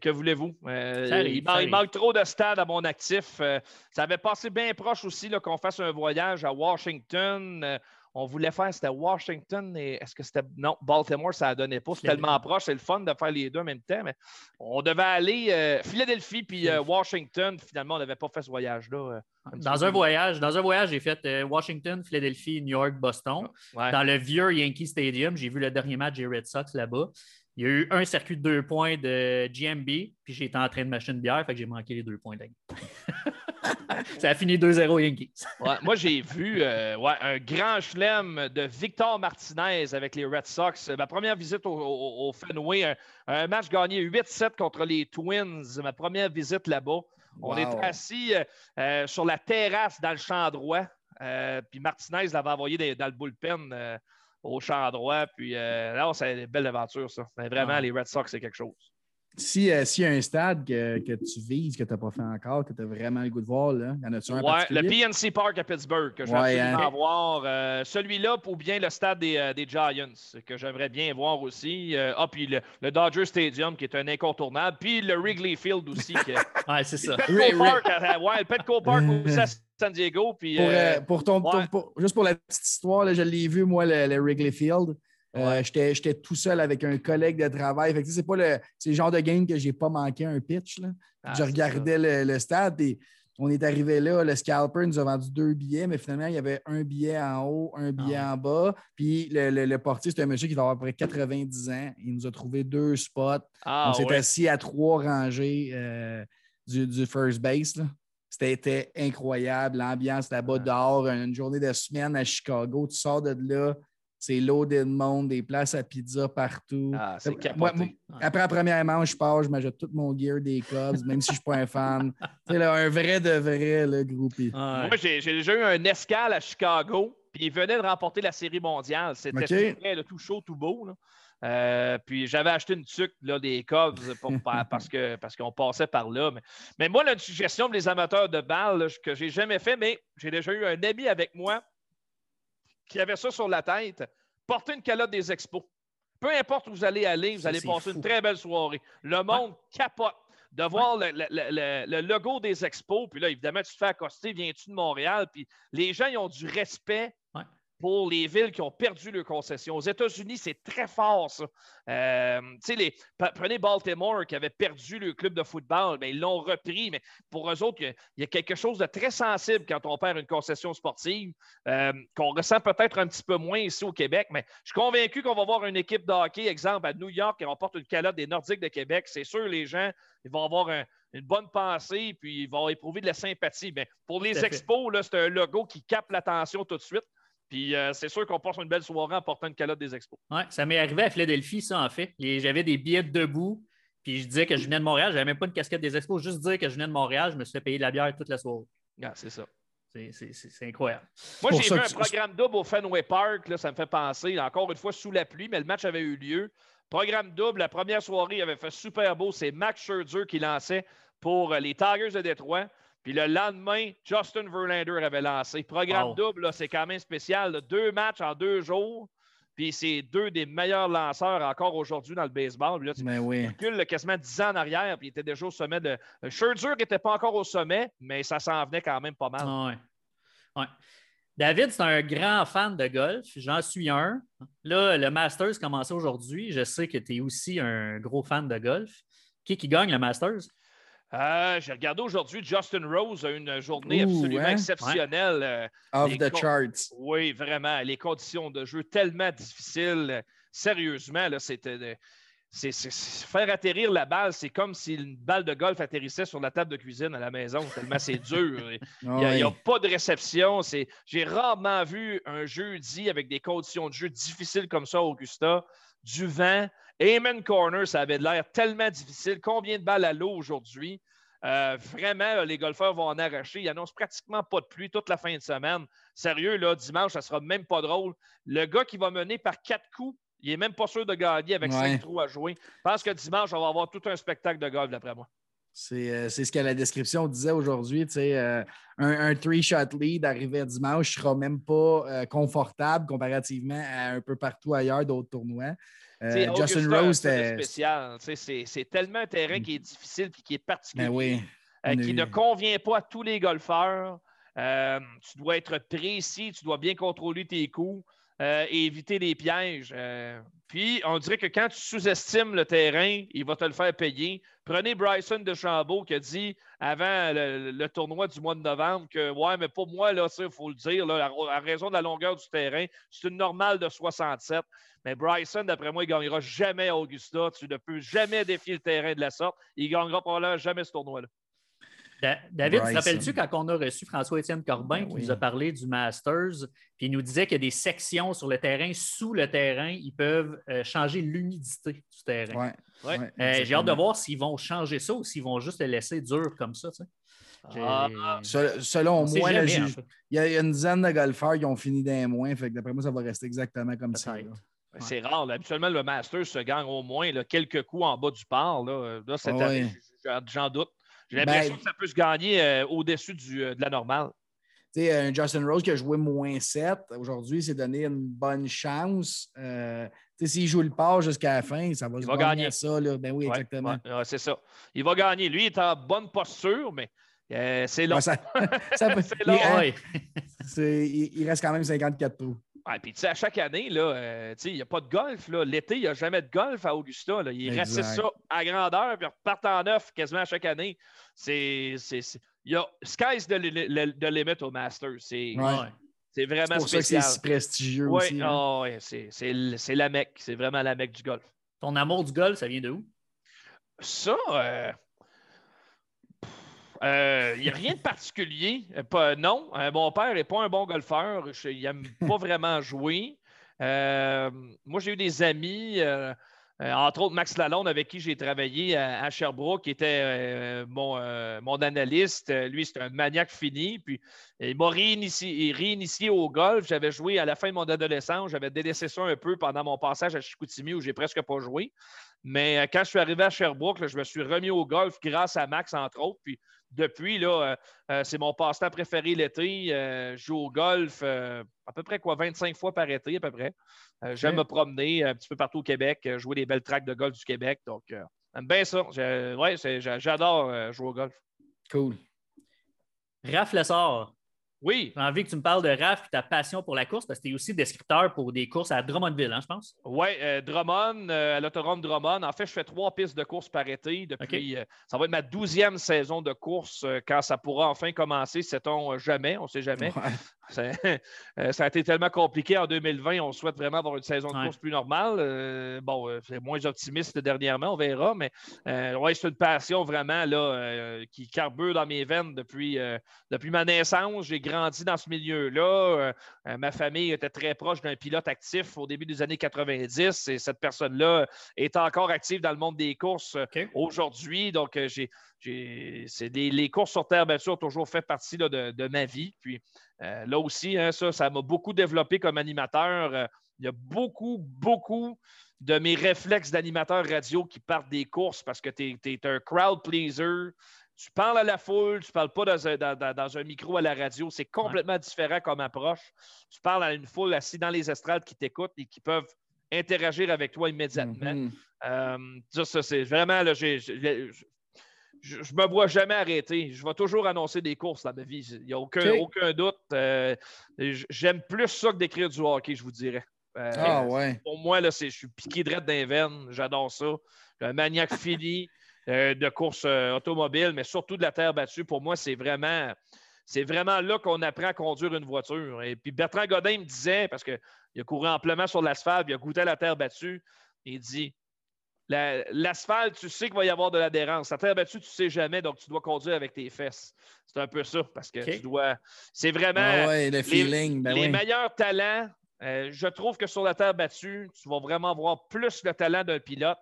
que voulez-vous? Euh, il, manque trop de stades à mon actif. Euh, ça avait passé bien proche aussi qu'on fasse un voyage à Washington. On voulait faire, c'était Washington et est-ce que c'était. Non, Baltimore, ça ne donnait pas. C'est tellement proche, c'est le fun de faire les deux en même temps. Mais on devait aller euh, Philadelphie puis euh, Washington. Finalement, on n'avait pas fait ce voyage-là. euh, Dans un voyage, dans un voyage, j'ai fait Washington, Philadelphie, New York, Boston. Ouais. Dans le vieux Yankee Stadium, j'ai vu le dernier match des Red Sox là-bas. Il y a eu un circuit de deux points de GMB, puis j'étais en train de m'acheter une bière, fait que j'ai manqué les deux points game. Ça a fini 2-0 Yankees. Ouais, moi, j'ai vu euh, ouais, un grand chelem de Victor Martinez avec les Red Sox. Ma première visite au, au- au Fenway, un, un match gagné 8-7 contre les Twins. Ma première visite là-bas. On Wow. était assis euh, euh, sur la terrasse dans le champ droit. Euh, puis Martinez l'avait envoyé dans le bullpen euh, au champ droit. Puis euh, là, c'est une belle aventure, ça. Mais vraiment, Ah. les Red Sox, c'est quelque chose. Si, euh, S'il y a un stade que, que tu vises, que tu n'as pas fait encore, que tu as vraiment le goût de voir, là, y en a-tu un Ouais, le? PNC Park à Pittsburgh, que je Ouais, absolument hein. voir. Euh, Celui-là, ou bien le stade des, euh, des Giants, que j'aimerais bien voir aussi. Euh, ah, puis le, le Dodger Stadium, qui est un incontournable. Puis le Wrigley Field aussi. que- Ouais, c'est ça. Petco Park, à- ouais, le Petco Park aussi à San Diego. Puis, Pour, pour ton, ton- ouais. pour- juste pour la petite histoire, là, je l'ai vu, moi, le, le Wrigley Field. Euh, J'étais tout seul avec un collègue de travail. C'est pas le, le genre de game que j'ai pas manqué un pitch. Là. Ah, je regardais le, le stade et on est arrivé là. Le scalper nous a vendu deux billets, mais finalement, il y avait un billet en haut, un billet Ah en bas. Puis le, le- le portier, c'est un monsieur qui va avoir à peu près 90 ans. Il nous a trouvé deux spots. ah, on s'est ouais. assis à trois rangées euh, du, du first base. là. C'était incroyable. L'ambiance là-bas dehors, une journée de semaine à Chicago. Tu sors de là, c'est loaded de monde, des places à pizza partout. Ah, c'est Moi- capoté. moi, après la première manche, je pars, je m'ajoute tout mon gear des Cubs, même si je ne suis pas un fan. Là, un vrai de vrai, le groupie. Ouais. Moi, j'ai déjà eu un escale à Chicago, puis il venait de remporter la Série mondiale. C'était OK. tout tout chaud, tout beau. là. Euh, puis j'avais acheté une tuque là, des Cubs pour- par- parce que parce qu'on passait par là. Mais, mais moi, là, une suggestion pour les amateurs de balles là, que j'ai jamais fait, mais j'ai déjà eu un ami avec moi qui avait ça sur la tête. Porter une calotte des expos. Peu importe où vous allez aller, vous Ça, allez passer fou. une très belle soirée. Le monde capote de voir le, le- le- le- le logo des expos. Puis là, évidemment, tu te fais accoster, viens-tu de Montréal? Puis les gens, ils ont du respect Ouais. Pour les villes qui ont perdu leur concession. Aux États-Unis, c'est très fort, ça. Euh, les- prenez Baltimore qui avait perdu le club de football, mais ils l'ont repris. Mais pour eux autres, il y a- il y, a quelque chose de très sensible quand on perd une concession sportive, euh, qu'on ressent peut-être un petit peu moins ici au Québec. Mais je suis convaincu qu'on va voir une équipe de hockey, exemple, à New York, qui remporte une calotte des Nordiques de Québec. C'est sûr, les gens ils vont avoir un- une bonne pensée, puis ils vont éprouver de la sympathie. Mais pour les expos, c'est un logo qui capte l'attention tout de suite. Puis euh, c'est sûr qu'on passe une belle soirée en portant une calotte des expos. Ouais, ça m'est arrivé à Philadelphie, ça, en fait. J'avais des billets debout, puis je disais que je venais de Montréal. Je n'avais même pas une casquette des expos. Juste dire que je venais de Montréal, je me suis fait payer de la bière toute la soirée. Ah, c'est ça. C'est- incroyable. Moi, j'ai vu un tu- programme double au Fenway Park. Là, ça me fait penser, encore une fois, sous la pluie, mais le match avait eu lieu. Programme double, la première soirée, il avait fait super beau. C'est Max Scherzer qui lançait pour euh, les Tigers de Détroit. Puis le lendemain, Justin Verlander avait lancé. Programme Wow. double, c'est quand même spécial. là. Deux matchs en deux jours. Puis c'est deux des meilleurs lanceurs encore aujourd'hui dans le baseball. Puis là, tu Ben oui. recules quasiment 10 ans en arrière, puis il était déjà au sommet de. euh, Scherzer n'était pas encore au sommet, mais ça s'en venait quand même pas mal. Ouais. Ouais. David, c'est un grand fan de golf. J'en suis un. Là, le Masters commençait aujourd'hui. Je sais que tu es aussi un gros fan de golf. Qui qui gagne le Masters? Euh, J'ai regardé aujourd'hui, Justin Rose a une journée Ouh, absolument hein? exceptionnelle. Euh, Off Les the co- charts. oui, vraiment. Les conditions de jeu tellement difficiles. Euh, Sérieusement, là, c'était. faire atterrir la balle, c'est comme si une balle de golf atterrissait sur la table de cuisine à la maison, tellement c'est dur. Il Ah n'y a, y a ouais. pas de réception. J'ai rarement vu un jeudi avec des conditions de jeu difficiles comme ça, Augusta. Du vent. Amen Corner, ça avait l'air tellement difficile. Combien de balles à l'eau aujourd'hui? Euh, vraiment, là, les golfeurs vont en arracher. Ils annoncent pratiquement pas de pluie toute la fin de semaine. Sérieux, là, dimanche, ça sera même pas drôle. Le gars qui va mener par quatre coups, il est même pas sûr de gagner avec Ouais. cinq trous à jouer. Je pense que dimanche, on va avoir tout un spectacle de golf, d'après moi. C'est ce que la description disait aujourd'hui. un, un three-shot lead arrivé dimanche ne sera même pas confortable comparativement à un peu partout ailleurs d'autres tournois. Justin Rose, c'est spécial. C'est tellement un terrain qui est difficile et qui est particulier, ben oui, qui ne convient pas à tous les golfeurs. tu dois être précis, tu dois bien contrôler tes coups. Euh, et éviter les pièges. Euh, puis, on dirait que quand tu sous-estimes le terrain, il va te le faire payer. Prenez Bryson de Chambault qui a dit avant le, tournoi du mois de novembre que, ouais, mais pour moi, là, il faut le dire, à, raison de la longueur du terrain, c'est une normale de 67. Mais Bryson, d'après moi, il ne gagnera jamais Augusta. Tu ne peux jamais défier le terrain de la sorte. Il ne gagnera probablement jamais ce tournoi-là. David, te rappelles-tu quand on a reçu François-Étienne Corbin ben qui nous a parlé du Masters, puis il nous disait qu'il y a des sections sur le terrain, sous le terrain, ils peuvent euh, changer l'humidité du terrain. Ouais, euh, J'ai hâte de voir s'ils vont changer ça ou s'ils vont juste le laisser dur comme ça. Ah, selon moi, il y, a une dizaine de golfeurs qui ont fini d'un moins. Fait d'après moi, ça va rester exactement comme ça. C'est rare. Habituellement, le Masters se gagne au moins quelques coups en bas du par. Là, cette année, j'en doute. J'ai l'impression ben, que ça peut se gagner euh, au-dessus euh, de la normale. Tu sais, un Justin Rose qui a joué moins 7, aujourd'hui, s'est donné une bonne chance. Euh, s'il joue le pas jusqu'à la fin, ça va il se va gagner ça. Là. Ben oui, exactement. c'est ça. Il va gagner. Lui, il est en bonne posture, mais c'est long. ça, c'est long. Il, il, reste quand même 54 trous. Ouais, puis, à chaque année, euh, il n'y a pas de golf. L'été, il n'y a jamais de golf à Augusta. Là. Il reste ça à grandeur, puis repartent en neuf quasiment à chaque année. C'est. Il y a sky's de, de, limit au Masters. C'est ouais. vraiment pour spécial. c'est si prestigieux aussi. Hein. Oh, c'est la mecque. C'est vraiment la mecque du golf. Ton amour du golf, ça vient de où? Ça, euh, il euh, n'y a rien de particulier. Euh, pas, non, euh, mon père n'est pas un bon golfeur. il n'aime pas vraiment jouer. moi, j'ai eu des amis, entre autres Max Lalonde, avec qui j'ai travaillé à, Sherbrooke, qui était mon, mon, analyste. Lui, c'est un maniaque fini. Puis, il m'a réinitié, réinitié, au golf. J'avais joué à la fin de mon adolescence. J'avais délaissé ça un peu pendant mon passage à Chicoutimi, où j'ai presque pas joué. Mais quand je suis arrivé à Sherbrooke, je me suis remis au golf grâce à Max, entre autres. Puis, depuis, là, euh, euh, c'est mon passe-temps préféré l'été. Euh, je joue au golf à peu près quoi, 25 fois par été, à peu près. J'aime me promener un petit peu partout au Québec, jouer des belles tracks de golf du Québec. Donc, j'aime bien ça. Ouais, j'adore jouer au golf. Cool. Raph Lessard, oui. J'ai envie que tu me parles de Raph et ta passion pour la course parce que tu es aussi descripteur pour des courses à Drummondville, hein, je pense. Oui, euh, Drummond, euh, à l'autodrome Drummond. En fait, je fais trois pistes de course par été depuis. Euh, ça va être ma douzième saison de course quand ça pourra enfin commencer, sait-on jamais, on ne sait jamais. Ça, a été tellement compliqué en 2020. On souhaite vraiment avoir une saison de course plus normale. bon, c'est moins optimiste dernièrement, on verra, mais ouais, c'est une passion vraiment là, qui carbure dans mes veines depuis, depuis ma naissance. J'ai grandi dans ce milieu-là. Euh, euh, ma famille était très proche d'un pilote actif au début des années 90 et cette personne-là est encore active dans le monde des courses euh, aujourd'hui. Donc, j'ai, les courses sur terre battue ont toujours fait partie de, ma vie. Puis là aussi, hein, ça, ça m'a beaucoup développé comme animateur. il y a beaucoup, beaucoup de mes réflexes d'animateur radio qui partent des courses parce que tu es, un crowd pleaser tu parles à la foule, tu ne parles pas dans un, micro à la radio. C'est complètement différent comme approche. Tu parles à une foule assise dans les estrades qui t'écoutent et qui peuvent interagir avec toi immédiatement. Mm-hmm. Euh, ça, c'est vraiment, là, je ne me vois jamais arrêter. Je vais toujours annoncer des courses dans ma vie. Il n'y a aucun, aucun doute. Euh, j'aime plus ça que d'écrire du hockey, je vous dirais. Euh, ah ouais. Pour moi, là, je suis piqué direct d'un veine. J'adore ça. Un maniaque fini. Euh, de course euh, automobile, mais surtout de la terre battue. Pour moi, c'est vraiment, c'est vraiment là qu'on apprend à conduire une voiture. Et puis Bertrand Godin me disait, parce qu'il a couru amplement sur l'asphalte, il a goûté à la terre battue, il dit L'asphalte, tu sais qu'il va y avoir de l'adhérence. La terre battue, tu ne sais jamais, donc tu dois conduire avec tes fesses. C'est un peu ça, parce que tu dois. C'est vraiment. Ah le feeling, ben les, meilleurs talents. Euh, je trouve que sur la terre battue, tu vas vraiment avoir plus le talent d'un pilote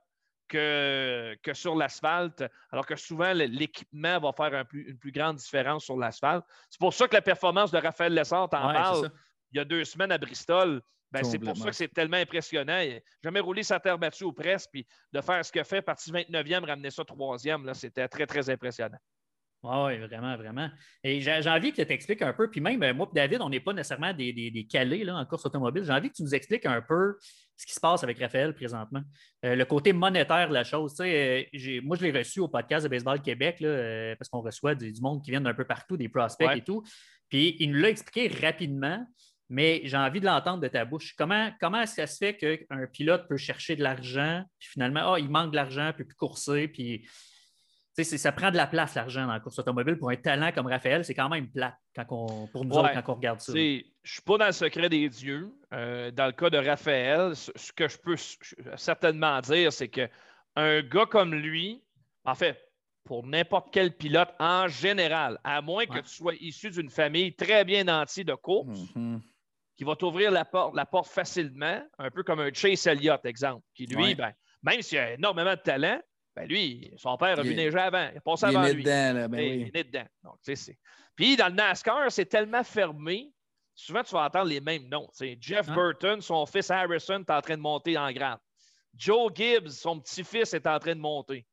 que, que sur l'asphalte, alors que souvent l'équipement va faire une plus grande différence sur l'asphalte. C'est pour ça que la performance de Raphaël Lessard, t'en parle, il y a deux semaines à Bristol, Ben, c'est pour ça que c'est tellement impressionnant. Jamais roulé sa terre battue au presse, puis de faire ce qu'il fait, parti 29e, ramener ça 3e, c'était très, très impressionnant. Oui, vraiment, vraiment. Et j'ai envie que tu expliques un peu, puis même euh, moi et David, on n'est pas nécessairement des, des, calés là, en course automobile. J'ai envie que tu nous expliques un peu ce qui se passe avec Raphaël présentement. Euh, le côté monétaire de la chose. Euh, moi, je l'ai reçu au podcast de Baseball Québec là, parce qu'on reçoit du, monde qui vient d'un peu partout, des prospects et tout. Puis il nous l'a expliqué rapidement, mais j'ai envie de l'entendre de ta bouche. Comment, comment ça se fait qu'un pilote peut chercher de l'argent, puis finalement, oh, il manque de l'argent, il ne peut plus courser, puis ça prend de la place, l'argent dans la course automobile. Pour un talent comme Raphaël, c'est quand même plate quand on, pour nous autres quand on regarde ça. Je ne suis pas dans le secret des dieux. Euh, dans le cas de Raphaël, ce que je peux certainement dire, c'est qu'un gars comme lui, en fait, pour n'importe quel pilote en général, à moins que tu sois issu d'une famille très bien nantie de course, mm-hmm. qui va t'ouvrir la porte, la porte facilement, un peu comme un Chase Elliott, exemple, qui lui, ben, même s'il a énormément de talent, ben lui, son père a vu neiger avant. Il a passé avant lui. Dedans, ben Il est né dedans. Donc, Puis dans le NASCAR, c'est tellement fermé. Souvent, tu vas entendre les mêmes noms. Jeff hein? Burton, son fils Harrison, est en train de monter en grade. Joe Gibbs, son petit-fils, est en train de monter.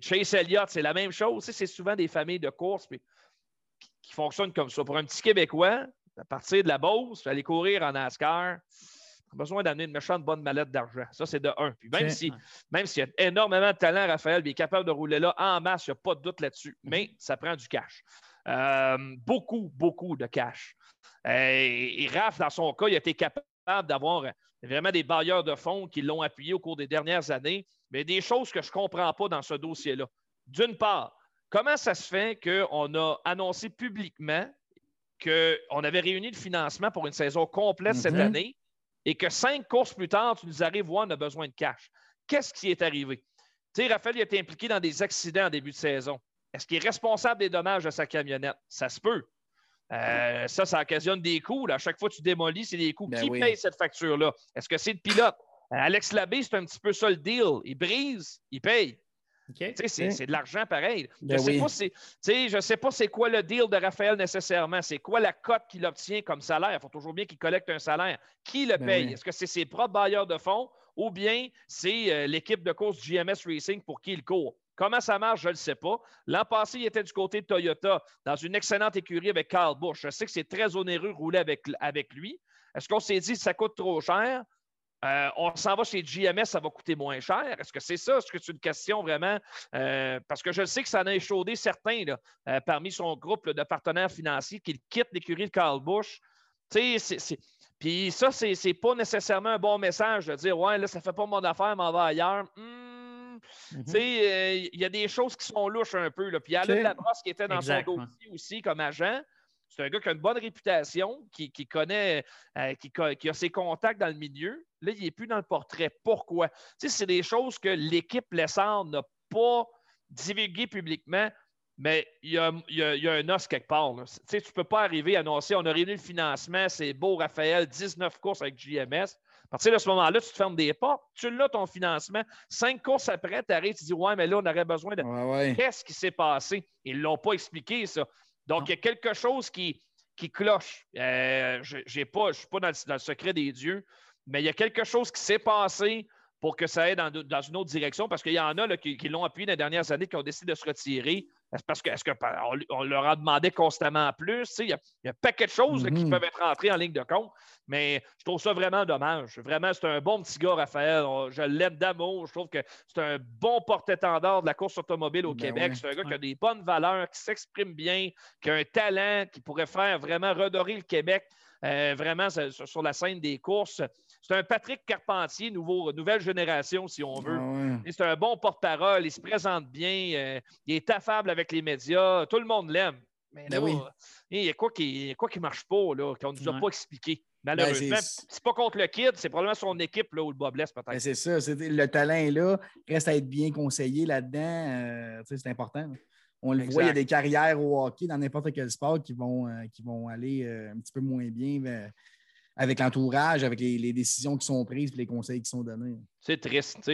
Chase Elliott, c'est la même chose. C'est souvent des familles de course qui fonctionnent comme ça. Pour un petit Québécois, à partir de la Beauce, aller courir en NASCAR, besoin d'amener une méchante bonne mallette d'argent. Ça, c'est de un. Puis même si, même s'il y a énormément de talent, Raphaël, il est capable de rouler là en masse, il n'y a pas de doute là-dessus. Mm-hmm. Mais ça prend du cash. Euh, beaucoup, beaucoup de cash. Euh, et, Raph, dans son cas, il a été capable d'avoir vraiment des bailleurs de fonds qui l'ont appuyé au cours des dernières années. Mais des choses que je ne comprends pas dans ce dossier-là. D'une part, comment ça se fait qu'on a annoncé publiquement qu'on avait réuni le financement pour une saison complète cette mm-hmm. année et que cinq courses plus tard, tu nous arrives voir, on a besoin de cash. Qu'est-ce qui est arrivé? Tu sais, Raphaël il a été impliqué dans des accidents en début de saison. Est-ce qu'il est responsable des dommages de sa camionnette? Ça se peut. Euh, ça, ça occasionne des coûts. À chaque fois que tu démolis, c'est des coûts. Ben qui paye cette facture-là? Est-ce que c'est le pilote? Euh, Alex Labbé, c'est un petit peu ça le deal. Il brise, il paye. C'est de l'argent pareil. Ben je ne sais, pas c'est quoi le deal de Raphaël nécessairement. C'est quoi la cote qu'il obtient comme salaire? Il faut toujours bien qu'il collecte un salaire. Qui le ben paye? Est-ce que c'est ses propres bailleurs de fonds ou bien c'est euh, l'équipe de course GMS Racing pour qui il court? Comment ça marche, je ne le sais pas. L'an passé, il était du côté de Toyota dans une excellente écurie avec Carl Busch. Je sais que c'est très onéreux de rouler avec, avec lui. Est-ce qu'on s'est dit que ça coûte trop cher? Euh, on s'en va chez GMS, ça va coûter moins cher. Est-ce que c'est ça? Est-ce que c'est une question vraiment? Euh, parce que je sais que ça en a échaudé certains euh, parmi son groupe de partenaires financiers qui quittent l'écurie de Carl Bush. Puis ça, c'est n'est pas nécessairement un bon message de dire Ouais, là, ça ne fait pas mon affaire, m'en va ailleurs. Hmm, mm-hmm. Il y a des choses qui sont louches un peu. Là. Puis Alain la Labrosse qui était dans son dossier aussi comme agent. C'est un gars qui a une bonne réputation, qui, connaît, qui, a ses contacts dans le milieu. Là, il n'est plus dans le portrait. Pourquoi? Tu sais, c'est des choses que l'équipe Lessard n'a pas divulguées publiquement, mais il y, a, un os quelque part. Tu sais, tu ne peux pas arriver à annoncer on a réuni le financement, c'est beau, Raphaël, 19 courses avec JMS. À partir de ce moment-là, tu te fermes des portes, tu l'as ton financement. Cinq courses après, tu arrives, tu dis Ouais, mais là, on aurait besoin de. Qu'est-ce qui s'est passé? Ils ne l'ont pas expliqué, ça. Donc, il y a quelque chose qui, qui cloche. Euh, je ne suis pas dans le, secret des dieux mais il y a quelque chose qui s'est passé pour que ça aille dans, une autre direction, parce qu'il y en a qui, l'ont appuyé dans les dernières années, qui ont décidé de se retirer. Parce que, est-ce qu'on leur a demandé constamment plus? Il y, a, un paquet de choses qui mm-hmm. peuvent être entrées en ligne de compte, mais je trouve ça vraiment dommage. Vraiment, c'est un bon petit gars, Raphaël. Je l'aime d'amour. Je trouve que c'est un bon porte-étendard de la course automobile au ben Québec. C'est un gars qui a des bonnes valeurs, qui s'exprime bien, qui a un talent, qui pourrait faire vraiment redorer le Québec. Euh, vraiment sur la scène des courses. C'est un Patrick Carpentier, nouveau, nouvelle génération, si on veut. Ah c'est un bon porte-parole, il se présente bien, euh, il est affable avec les médias, tout le monde l'aime. Mais ben là, il y a quoi qui ne marche pas, qu'on ne nous a pas expliqué. Malheureusement, ben, c'est pas contre le kid, c'est probablement son équipe là, où le bas blesse peut-être. Ben, c'est ça, le talent est là, reste à être bien conseillé là-dedans, euh, c'est important. On le voit, il y a des carrières au hockey dans n'importe quel sport qui vont, euh, qui vont aller euh, un petit peu moins bien avec l'entourage, avec les, décisions qui sont prises et les conseils qui sont donnés. C'est triste.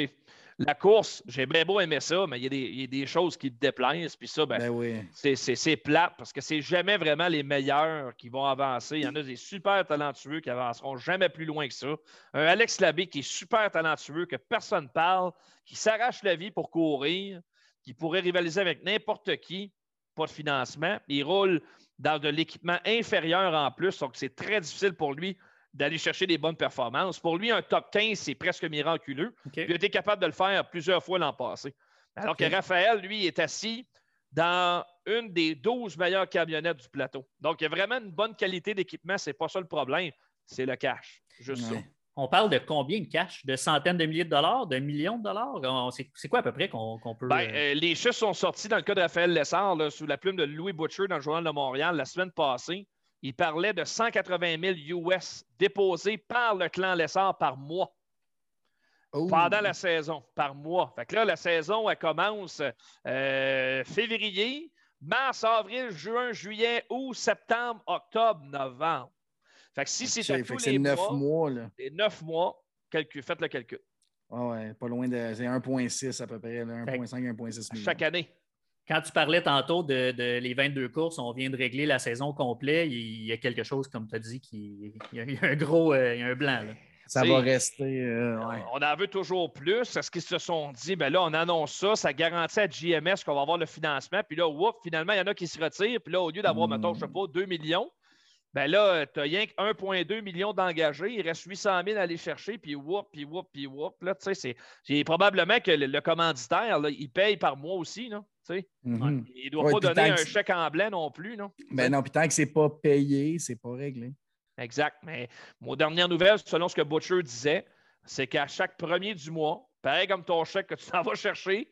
la course, j'ai bien beau aimer ça, mais il y, a des, choses qui te déplaisent. Puis ça, ben, ben c'est plate parce que c'est jamais vraiment les meilleurs qui vont avancer. Il y en a des super talentueux qui avanceront jamais plus loin que ça. Un Alex Labbé qui est super talentueux, que personne parle, qui s'arrache la vie pour courir, qui pourrait rivaliser avec n'importe qui, pas de financement. Il roule dans de l'équipement inférieur en plus, donc c'est très difficile pour lui d'aller chercher des bonnes performances. Pour lui, un top 15, c'est presque miraculeux. il a été capable de le faire plusieurs fois l'an passé. Alors que Raphaël, lui, est assis dans une des 12 meilleures camionnettes du plateau. Donc, il y a vraiment une bonne qualité d'équipement. Ce n'est pas ça le problème. C'est le cash. Juste ça. On parle de combien de cash? De centaines de milliers de dollars? De millions de dollars? C'est quoi à peu près qu'on peut. Ben, euh, euh, les chiffres sont sortis dans le cas de Raphaël Lessard sous la plume de Louis Butcher dans le Journal de Montréal la semaine passée il parlait de 180 000 US déposés par le clan Lessard par mois. Oh. Pendant la saison, par mois. Fait que là, la saison, elle commence euh, février, mars, avril, juin, juillet, août, septembre, octobre, novembre. Fait que si c'est à tous les neuf mois, là. les neuf mois, faites le calcul. Ah ouais, pas loin de. C'est 1,6 à peu près, 1,5, 1,6 millions. Chaque année. Quand tu parlais tantôt de, les 22 courses, on vient de régler la saison complète. Il y a quelque chose, comme tu as dit, qui, il, y a, un gros euh, il y a un blanc. Ça va rester. Euh, on en veut toujours plus. Est-ce qu'ils se sont dit, ben là, on annonce ça, ça garantit à GMS qu'on va avoir le financement. Puis là, whoop, finalement, il y en a qui se retirent. Puis là, au lieu d'avoir, mettons, je ne sais pas, 2 millions, ben là, tu n'as rien que 1,2 million d'engagés. Il reste 800 000 à aller chercher, puis whoop, puis whoop, puis whoop. Là, tu sais, c'est probablement que le, commanditaire, il paye par mois aussi, non? Mm-hmm. Il ne doit pas donner un chèque en blanc non plus. Non, ben non, puis tant que ce n'est pas payé, c'est pas réglé. Exact. Mais mon dernière nouvelle, selon ce que Butcher disait, c'est qu'à chaque premier du mois, pareil comme ton chèque que tu t'en vas chercher,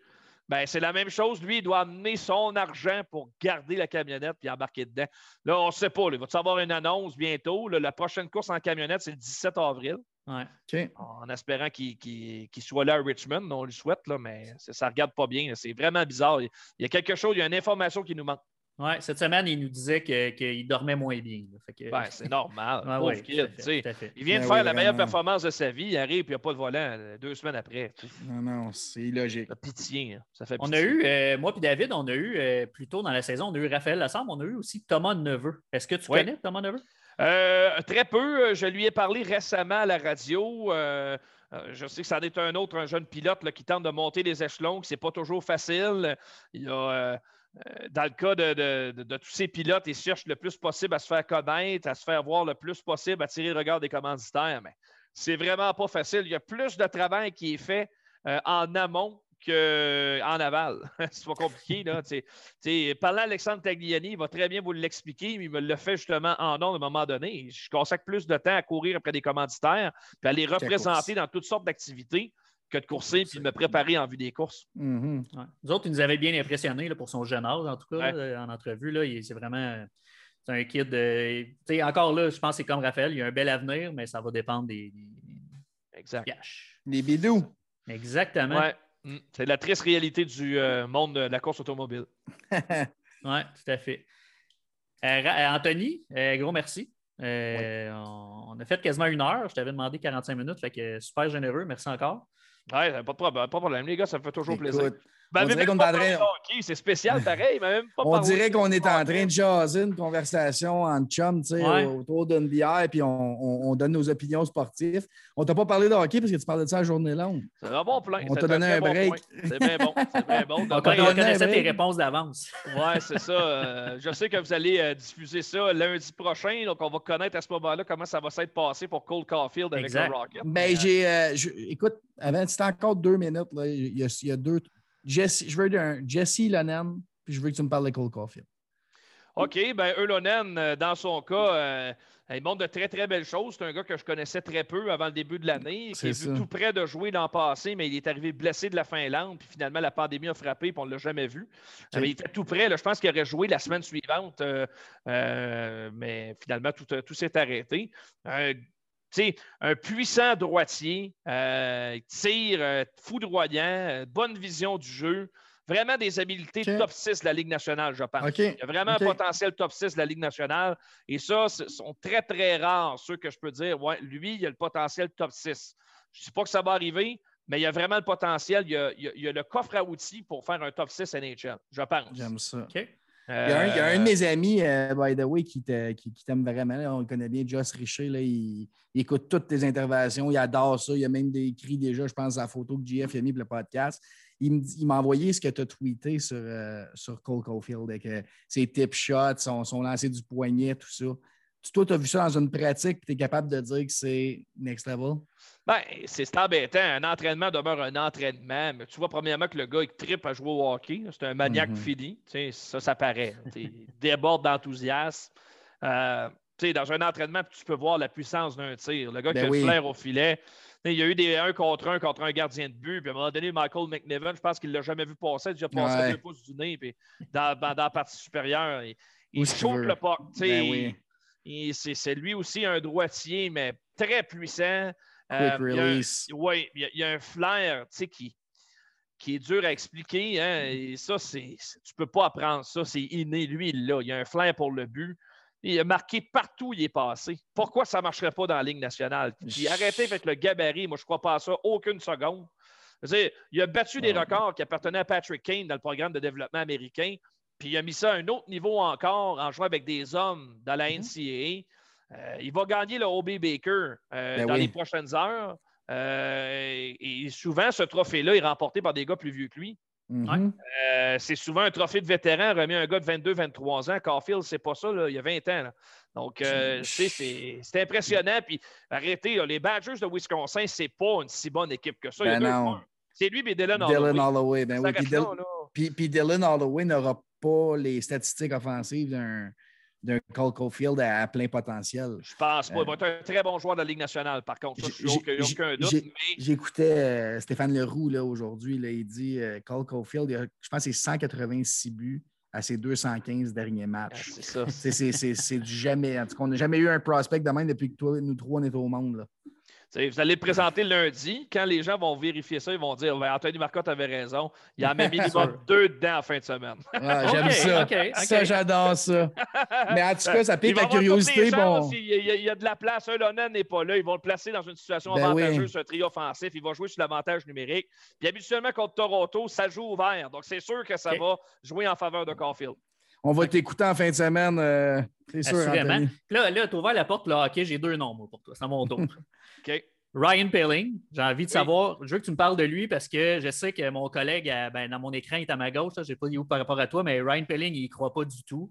ben, c'est la même chose. Lui, il doit amener son argent pour garder la camionnette et embarquer dedans. Là, on ne sait pas. il va-tu avoir une annonce bientôt? la prochaine course en camionnette, c'est le 17 avril. En espérant qu'il soit là à Richmond, on lui souhaite, là, mais ça ne regarde pas bien. C'est vraiment bizarre. Il y a quelque chose, il y a une information qui nous manque. Oui, cette semaine, il nous disait qu'il dormait moins bien. Ben, c'est normal. il vient de faire la meilleure performance de sa vie, il arrive et il n'y a pas de volant euh, deux semaines après. Non, non, c'est illogique. Ça pitié, hein. ça fait On a eu, euh, moi et David, on a eu, euh, plus tôt dans la saison, on a eu Raphaël Lassemble, on a eu aussi Thomas Neveu. Est-ce que tu connais Thomas Neveu? très peu. Je lui ai parlé récemment à la radio. je sais que ça en est un autre, un jeune pilote qui tente de monter les échelons, que ce n'est pas toujours facile. Il a euh, dans le cas de, tous ces pilotes, ils cherchent le plus possible à se faire connaître, à se faire voir le plus possible, à tirer le regard des commanditaires. Mais c'est vraiment pas facile. Il y a plus de travail qui est fait euh, en amont qu'en aval. c'est pas compliqué. Là. parlant d'Alexandre Tagliani, il va très bien vous l'expliquer, mais il me le fait justement en nom à un moment donné. Je consacre plus de temps à courir après des commanditaires, puis à les représenter dans toutes sortes d'activités que de courser puis de me préparer en vue des courses. Mm-hmm. Nous autres, il nous avait bien impressionnés pour son jeune âge, en tout cas, en entrevue. C'est vraiment un kid. Euh, encore là, je pense que c'est comme Raphaël, il y a un bel avenir, mais ça va dépendre des, exact. Des bidous. Exactement. Mm. C'est la triste réalité du euh, monde de la course automobile. oui, tout à fait. Euh, Anthony, gros merci. on, a fait quasiment une heure. Je t'avais demandé 45 minutes. Fait que super généreux. Merci encore. Oui, pas de problème, pas de problème. Les gars, ça me fait toujours plaisir. Ben, on dirait qu'on est en train. C'est spécial, pareil. Même pas on dirait qu'on est en train de jaser une conversation en chum, tu sais, autour d'une bière, puis on, on, donne nos opinions sportives. On t'a pas parlé de hockey parce que tu parlais de ça à journée longue. C'est un bon plan. On t'a donné un, break. c'est bien bon. C'est bien bon. on connaissait tes réponses d'avance. Oui, c'est ça. Euh, je sais que vous allez euh, diffuser ça lundi prochain, donc on va connaître à ce moment-là comment ça va s'être passé pour Cole Caulfield avec le Rocket. Ben, j'ai. Euh, écoute, avant, c'était encore deux minutes. Là. Il, y a, il y a deux Jesse, je veux un Jesse Lonen, puis je veux que tu me parles de Cole Caulfield. OK, bien, Eulonen, euh, dans son cas, euh, il montre de très, très belles choses. C'est un gars que je connaissais très peu avant le début de l'année, qui est tout près de jouer l'an passé, mais il est arrivé blessé de la Finlande, puis finalement, la pandémie a frappé, puis on ne l'a jamais vu. Euh, il était tout près. je pense qu'il aurait joué la semaine suivante, mais finalement, tout, tout s'est arrêté un puissant droitier, euh, tire euh, foudroyant, euh, bonne vision du jeu. Vraiment des habiletés top 6 de la Ligue nationale, je pense. Il y a vraiment un potentiel top 6 de la Ligue nationale. Et ça, ce sont très, très rares ceux que je peux dire, ouais, lui, il a le potentiel top 6. Je ne dis pas que ça va arriver, mais il y a vraiment le potentiel. Il y a, le coffre à outils pour faire un top 6 NHL, je pense. J'aime ça. Il, y a un, de mes amis, euh, by the way, qui t'aime vraiment. on le connaît bien, Joss Richer. il, écoute toutes tes interventions. Il adore ça. Il a même écrit déjà, je pense, à la photo que JF a mis pour le podcast. Il m'a envoyé ce que tu as tweeté sur, euh, sur Cole Caulfield, avec euh, ses tip shots, son, son lancer du poignet, tout ça. Toi, tu as vu ça dans une pratique et tu es capable de dire que c'est next level? Ben, c'est embêtant. Un entraînement demeure un entraînement. Mais tu vois, premièrement, que le gars, il tripe à jouer au hockey. C'est un maniaque mm-hmm. fini. ça, ça paraît. Il déborde d'enthousiasme. Euh, dans un entraînement, tu peux voir la puissance d'un tir. Le gars qui ben a le flair au filet. Il y a eu des 1 contre 1 contre un gardien de but. Puis à un moment donné, Michael McNiven, je pense qu'il ne l'a jamais vu passer. Il a déjà passé deux pouces du nez. Puis dans, la partie supérieure, il, il chauffe le pas. Ben c'est lui aussi un droitier, mais très puissant. Euh, oui, il, y a un flair qui, qui est dur à expliquer. Hein, et ça, c'est, tu ne peux pas apprendre ça. C'est inné. Lui, il Il y a un flair pour le but. Il a marqué partout où il est passé. Pourquoi ça ne marcherait pas dans la Ligue nationale? Puis arrêtez avec le gabarit. Moi, je ne crois pas à ça aucune seconde. il a battu des records qui appartenaient à Patrick Kane dans le programme de développement américain. Puis il a mis ça à un autre niveau encore en jouant avec des hommes dans la mm-hmm. NCAA. Euh, il va gagner le OB Baker euh, ben dans les prochaines heures. Euh, et, souvent, ce trophée-là est remporté par des gars plus vieux que lui. Mm-hmm. c'est souvent un trophée de vétéran remis à un gars de 22-23 ans. Carfield, c'est pas ça, il y a 20 ans. Donc, c'est impressionnant. Puis, arrêtez, les Badgers de Wisconsin, c'est pas une si bonne équipe que ça. Ben c'est lui et Dylan Holloway. Dylan Holloway, ben oui. Puis, Dylan Holloway n'aura pas les statistiques offensives d'un d'un Cole Caulfield à, plein potentiel. Je pense pas. Il va être un très bon joueur de la Ligue nationale, par contre. Ça, je aucun doute. J'écoutais euh, Stéphane Leroux aujourd'hui. il dit euh, Cole Caulfield, je pense c'est 186 buts à ses 215 derniers matchs. Ah, c'est ça. C'est du jamais. En tout cas, on n'a jamais eu un prospect de même depuis que toi, nous trois, on est au monde. Là vous allez le présenter lundi. Quand les gens vont vérifier ça, ils vont dire ben, Anthony Marcotte avait raison. Il y en a minimum deux dedans en fin de semaine. J'aime ça. Ça, j'adore ça. Mais en tout cas, ça pique la curiosité. Bon. Il, y a, de la place. Un Lonan n'est pas là. Ils vont le placer dans une situation ben avantageuse sur un trio offensif. Il va jouer sur l'avantage numérique. Puis habituellement, contre Toronto, ça joue ouvert. Donc, c'est sûr que ça va jouer en faveur de Caulfield. On va t'écouter en fin de semaine. Euh, c'est sûr. Anthony. Là, là tu as ouvert la porte. Là, OK, j'ai deux noms pour toi. C'est à mon tour. Ryan Pilling, j'ai envie de savoir, je veux que tu me parles de lui parce que je sais que mon collègue ben, dans mon écran est à ma gauche, je ne sais pas où par rapport à toi, mais Ryan Pilling, il n'y croit pas du tout.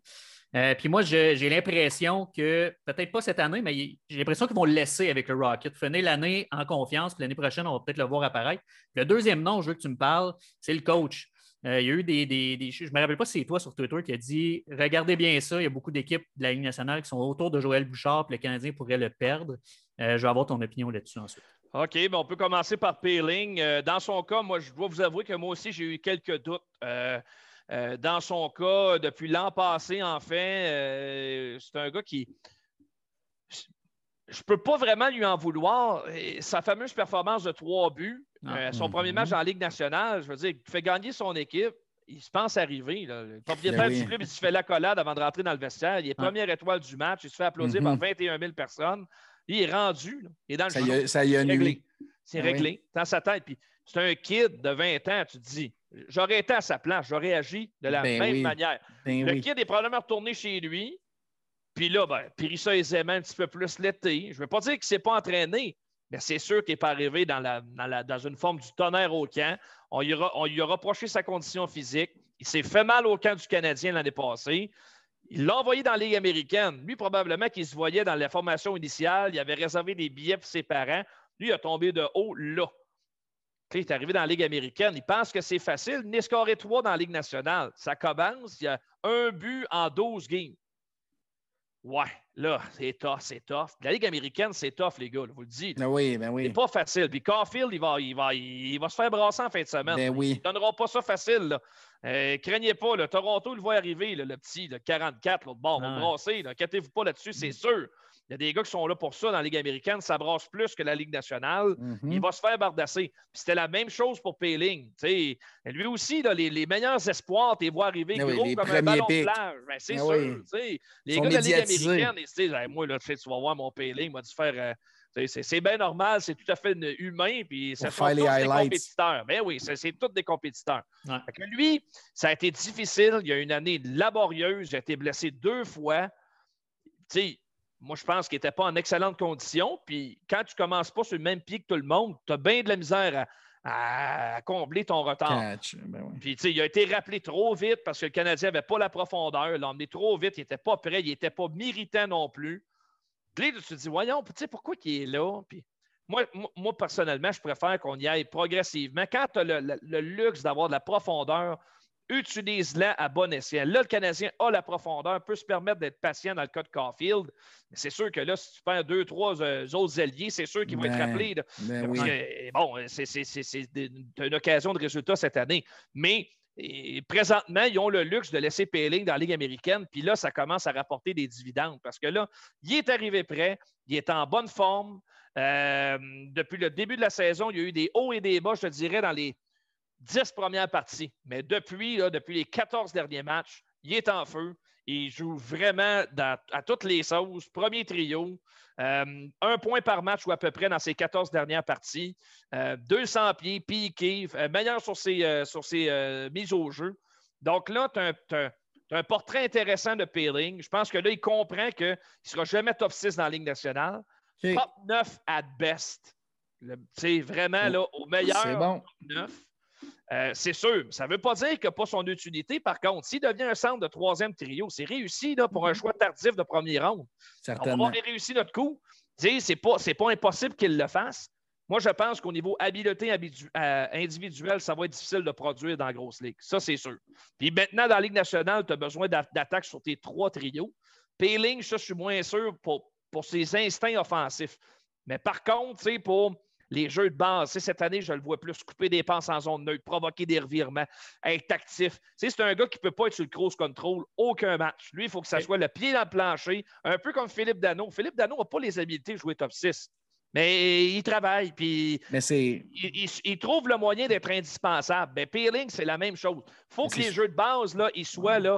Euh, puis moi, j'ai l'impression que, peut-être pas cette année, mais j'ai l'impression qu'ils vont le laisser avec le Rocket. Finir l'année en confiance, puis l'année prochaine, on va peut-être le voir apparaître. Le deuxième nom, je veux que tu me parles, c'est le coach. Euh, il y a eu des, des, Je ne me rappelle pas si c'est toi sur Twitter qui a dit Regardez bien ça, il y a beaucoup d'équipes de la Ligue nationale qui sont autour de Joël Bouchard, puis le Canadien pourrait le perdre. Euh, je vais avoir ton opinion là-dessus ensuite. OK, ben, on peut commencer par Peeling. Euh, dans son cas, moi, je dois vous avouer que moi aussi, j'ai eu quelques doutes. dans son cas, depuis l'an passé, en fait, c'est un gars qui je ne peux pas vraiment lui en vouloir. Sa fameuse performance de trois buts, ah. euh, son premier match en Ligue nationale, je veux dire, il fait gagner son équipe. Il se pense arriver. Le propriétaire ben du club, il se fait la collade avant de rentrer dans le vestiaire. Il est ah. première étoile du match. Il se fait applaudir par 21 mm-hmm. 000 personnes. Il est rendu. Il est dans le ça ça y a réglé. C'est ah réglé. Dans sa tête. Puis c'est un kid de 20 ans. Tu te dis, j'aurais été à sa place. J'aurais agi de la ben même manière. Ben le kid est probablement retourné chez lui. Puis là, ben, Périssa aisément un petit peu plus l'été. Je ne veux pas dire qu'il ne s'est pas entraîné, mais c'est sûr qu'il n'est pas arrivé dans, une forme du tonnerre au camp. On lui, a, on sa condition physique. Il s'est fait mal au camp du Canadien l'année passée. Il l'a envoyé dans la Ligue américaine. Lui, probablement qu'il se voyait dans la formation initiale. Il avait réservé des billets pour ses parents. Lui, il a tombé de haut là. il est arrivé dans la Ligue américaine. Il pense que c'est facile. Il n'est trois dans la Ligue nationale. Ça commence. Il y a un but en 12 games. Ouais, là, c'est tough, c'est tough. La Ligue américaine, c'est tough, les gars, je vous le dis. Ben oui, ben oui. C'est pas facile. Puis Caulfield, il va, il, va, il va se faire brasser en fin de semaine. Ben oui. Ils ne donneront pas ça facile. Là. Euh, craignez pas, là, Toronto le voit arriver, le petit, le 44, l'autre bord, va brasser. Inquiétez-vous pas là-dessus, c'est mm. sûr. Il y a des gars qui sont là pour ça dans la Ligue américaine. Ça brasse plus que la Ligue nationale. Mm-hmm. Il va se faire bardasser. c'était la même chose pour Payling. lui aussi, les, meilleurs espoirs, tu les vois arriver gros comme un ballon de plage. Ben, c'est sûr. Les gars de la Ligue américaine, ils se disent Moi, là, tu vas voir mon Payling, il m'a dû faire. Euh, C'est bien normal, c'est tout à fait humain, puis tous faire les des compétiteurs. Ben oui, c'est c'est tous des compétiteurs. Fait que lui, ça a été difficile. Il y a une année laborieuse. Il a été blessé deux fois. Tu sais, moi, je pense qu'il n'était pas en excellente condition. Puis quand tu ne commences pas sur le même pied que tout le monde, tu as bien de la misère à, à combler ton retard. Catch. Ben. Puis, tu sais, il a été rappelé trop vite parce que le Canadien n'avait pas la profondeur. Il l'a emmené trop vite. Il n'était pas prêt. Il n'était pas méritant non plus. Puis là, tu te dis, voyons, tu sais, pourquoi il est là? Puis, moi, moi, moi, personnellement, je préfère qu'on y aille progressivement. Quand tu as le, le- le luxe d'avoir de la profondeur, utilise-la à bon escient. Là, le Canadien a la profondeur, peut se permettre d'être patient dans le cas de Caulfield. Mais c'est sûr que là, si tu perds deux, trois euh, autres alliés, c'est sûr qu'ils vont être Ben, rappelés. là. Ben Parce oui. que, bon, c'est- une occasion de résultat cette année. Mais et présentement, ils ont le luxe de laisser Payling dans la Ligue américaine. Puis là, ça commence à rapporter des dividendes. Parce que là, il est arrivé prêt, il est en bonne forme. Euh, depuis le début de la saison, il y a eu des hauts et des bas, je te dirais, dans les dix premières parties. Mais depuis, là, depuis les 14 derniers matchs, il est en feu. Il joue vraiment dans- à toutes les sauces. Premier trio. Euh, un point par match ou à peu près dans ses 14 dernières parties. Euh, 200 pieds, piqué, euh, meilleur sur ses, euh, sur ses euh, mises au jeu. Donc là, tu as, un portrait intéressant de Peeling. Je pense que là, il comprend qu'il ne sera jamais top 6 dans la Ligue nationale. Top 9 at best. C'est vraiment là, au meilleur C'est bon. 9. Euh, c'est sûr. Ça ne veut pas dire qu'il n'a pas son utilité. Par contre, s'il devient un centre de troisième trio, c'est réussi là, pour un choix tardif de premier round. On va avoir réussi notre coup. Ce n'est pas, c'est pas impossible qu'il le fasse. Moi, je pense qu'au niveau habileté euh, individuelle, ça va être difficile de produire dans la grosse ligue. Ça, c'est sûr. Puis maintenant, dans la Ligue nationale, tu as besoin d'a- d'attaques sur tes trois trios. Payling, ça, je suis moins sûr pour, pour ses instincts offensifs. Mais par contre, pour les jeux de base, cette année, je le vois plus couper des passes en zone neutre, provoquer des revirements, être actif. C'est un gars qui ne peut pas être sur le cross control aucun match. Lui, il faut que ça soit le pied dans le plancher, un peu comme Philippe Dano. Philippe Dano n'a pas les habiletés de jouer top 6. Mais il travaille, puis Mais il, il- il trouve le moyen d'être indispensable. Ben, Peeling, c'est la même chose. Il faut Mais que les jeux de base, là, ils soient là,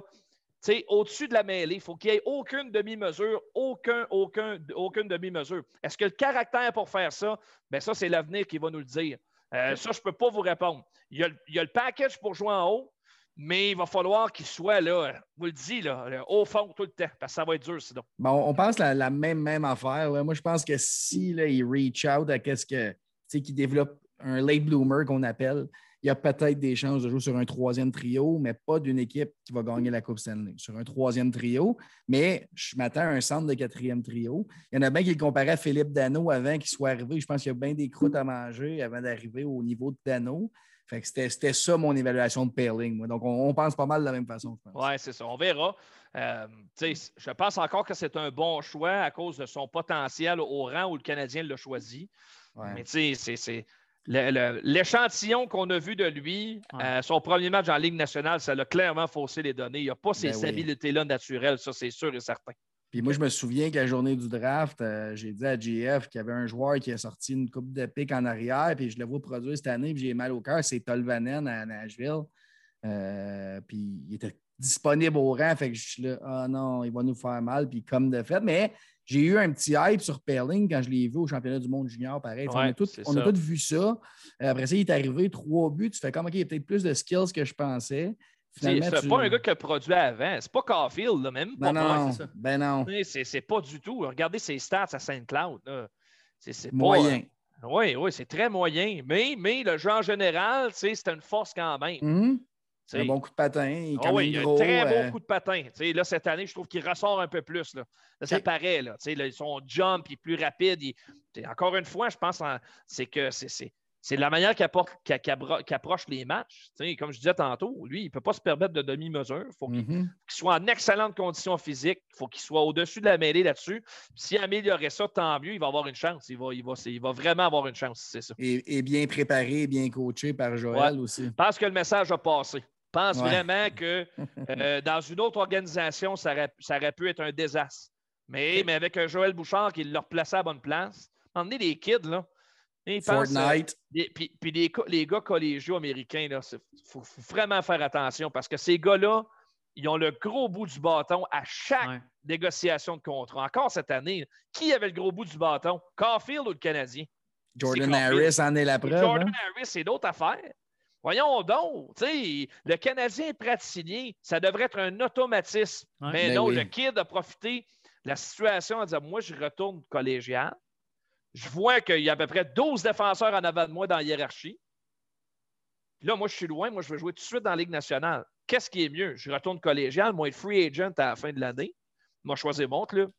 sais, au-dessus de la mêlée. Il faut qu'il n'y ait aucune demi-mesure, aucun, aucun, aucune demi-mesure. Est-ce que le caractère pour faire ça? Ben, ça, c'est l'avenir qui va nous le dire. Euh, ça, je ne peux pas vous répondre. Il y, a, le- il y a le package pour jouer en haut, mais il va falloir qu'il soit là, je vous le dis, là, au fond tout le temps, parce que ça va être dur sinon. Bon, on pense la, la même, même affaire. Moi, je pense que si là, il reach out à qu'est-ce que. Tu sais, qu'il développe un late bloomer qu'on appelle, il y a peut-être des chances de jouer sur un troisième trio, mais pas d'une équipe qui va gagner la Coupe Stanley. Sur un troisième trio, mais je m'attends à un centre de quatrième trio. Il y en a bien qui le comparaient à Philippe Dano avant qu'il soit arrivé. Je pense qu'il y a bien des croûtes à manger avant d'arriver au niveau de Dano. Fait que c'était ça mon évaluation de Pairing. moi. Donc, on, on pense pas mal de la même façon, je pense. Oui, c'est ça. On verra. Euh, tu sais, je pense encore que c'est un bon choix à cause de son potentiel au rang où le Canadien l'a choisi. Ouais. Mais tu sais, c'est- L'échantillon qu'on a vu de lui, Ouais. euh, son premier match en Ligue nationale, ça l'a clairement faussé les données. Il n'a pas ces Ben oui. habiletés-là naturelles, ça, c'est sûr et certain. Puis moi, je me souviens que la journée du draft, euh, j'ai dit à GF qu'il y avait un joueur qui a sorti une coupe de pique en arrière, puis je le vois produire cette année, puis j'ai mal au cœur, c'est Tolvanen à Nashville. Euh, puis il était disponible au rang, fait que je suis là, ah non, il va nous faire mal, puis comme de fait. Mais j'ai eu un petit hype sur Perling quand je l'ai vu au championnat du monde junior, pareil. on a on tous vu ça. Euh, Après ça, il est arrivé trois buts. Tu fais comme, OK, il y a peut-être plus de skills que je pensais. C'est tu- pas un gars qui a produit avant. C'est pas Caulfield, là, même. pas. Non, non, ça. ben non. C'est pas du tout. Regardez ses stats à Saint-Cloud. là. C'est pas, Moyen. Oui, oui, c'est très moyen. Mais, mais le jeu en général, c'est une force quand même. Mhm. Sais. Un bon coup de patin. Il quand oui, un très euh, bon coup de patin. Là, cette année, je trouve qu'il ressort un peu plus. Là, Là, ça paraît. Là, là, son jump est plus rapide. il- Encore une fois, je pense en- c'est que c'est- c'est la manière qu'il approche les matchs. Comme je disais tantôt, lui, il ne peut pas se permettre de demi-mesure. Il faut qu'il qu'il soit en excellente condition physique. Il faut qu'il soit au-dessus de la mêlée là-dessus. S'il améliorait ça, tant mieux, il va avoir une chance. Il va, il va, il va vraiment avoir une chance, c'est ça. Et, et bien préparé, bien coaché par Joël aussi. Je pense que le message a passé. Je pense Ouais. vraiment que euh, dans une autre organisation, ça aurait, ça aurait pu être un désastre. Mais, mais avec un Joël Bouchard qui l'a replacé à la bonne place, donné, les kids, là, ils euh, Fortnite. puis, puis les, les gars collégiaux américains, il faut, faut vraiment faire attention parce que ces gars-là, ils ont le gros bout du bâton à chaque négociation de contrat. Encore cette année, qui avait le gros bout du bâton? Caulfield ou le Canadien? Jordan Harris en est la preuve. Jordan hein? Harris, c'est d'autres affaires. Voyons donc, le Canadien est prêt à signer, ça devrait être un automatisme. Mais ben non, le kid a profité de la situation en disant Moi, je retourne collégial. Je vois qu'il y a à peu près 12 défenseurs en avant de moi dans la hiérarchie. là, moi, je suis loin, moi, je veux jouer tout de suite dans la Ligue nationale. Qu'est-ce qui est mieux? Je retourne collégial, moi, être free agent à la fin de l'année. Moi, choisir mon club.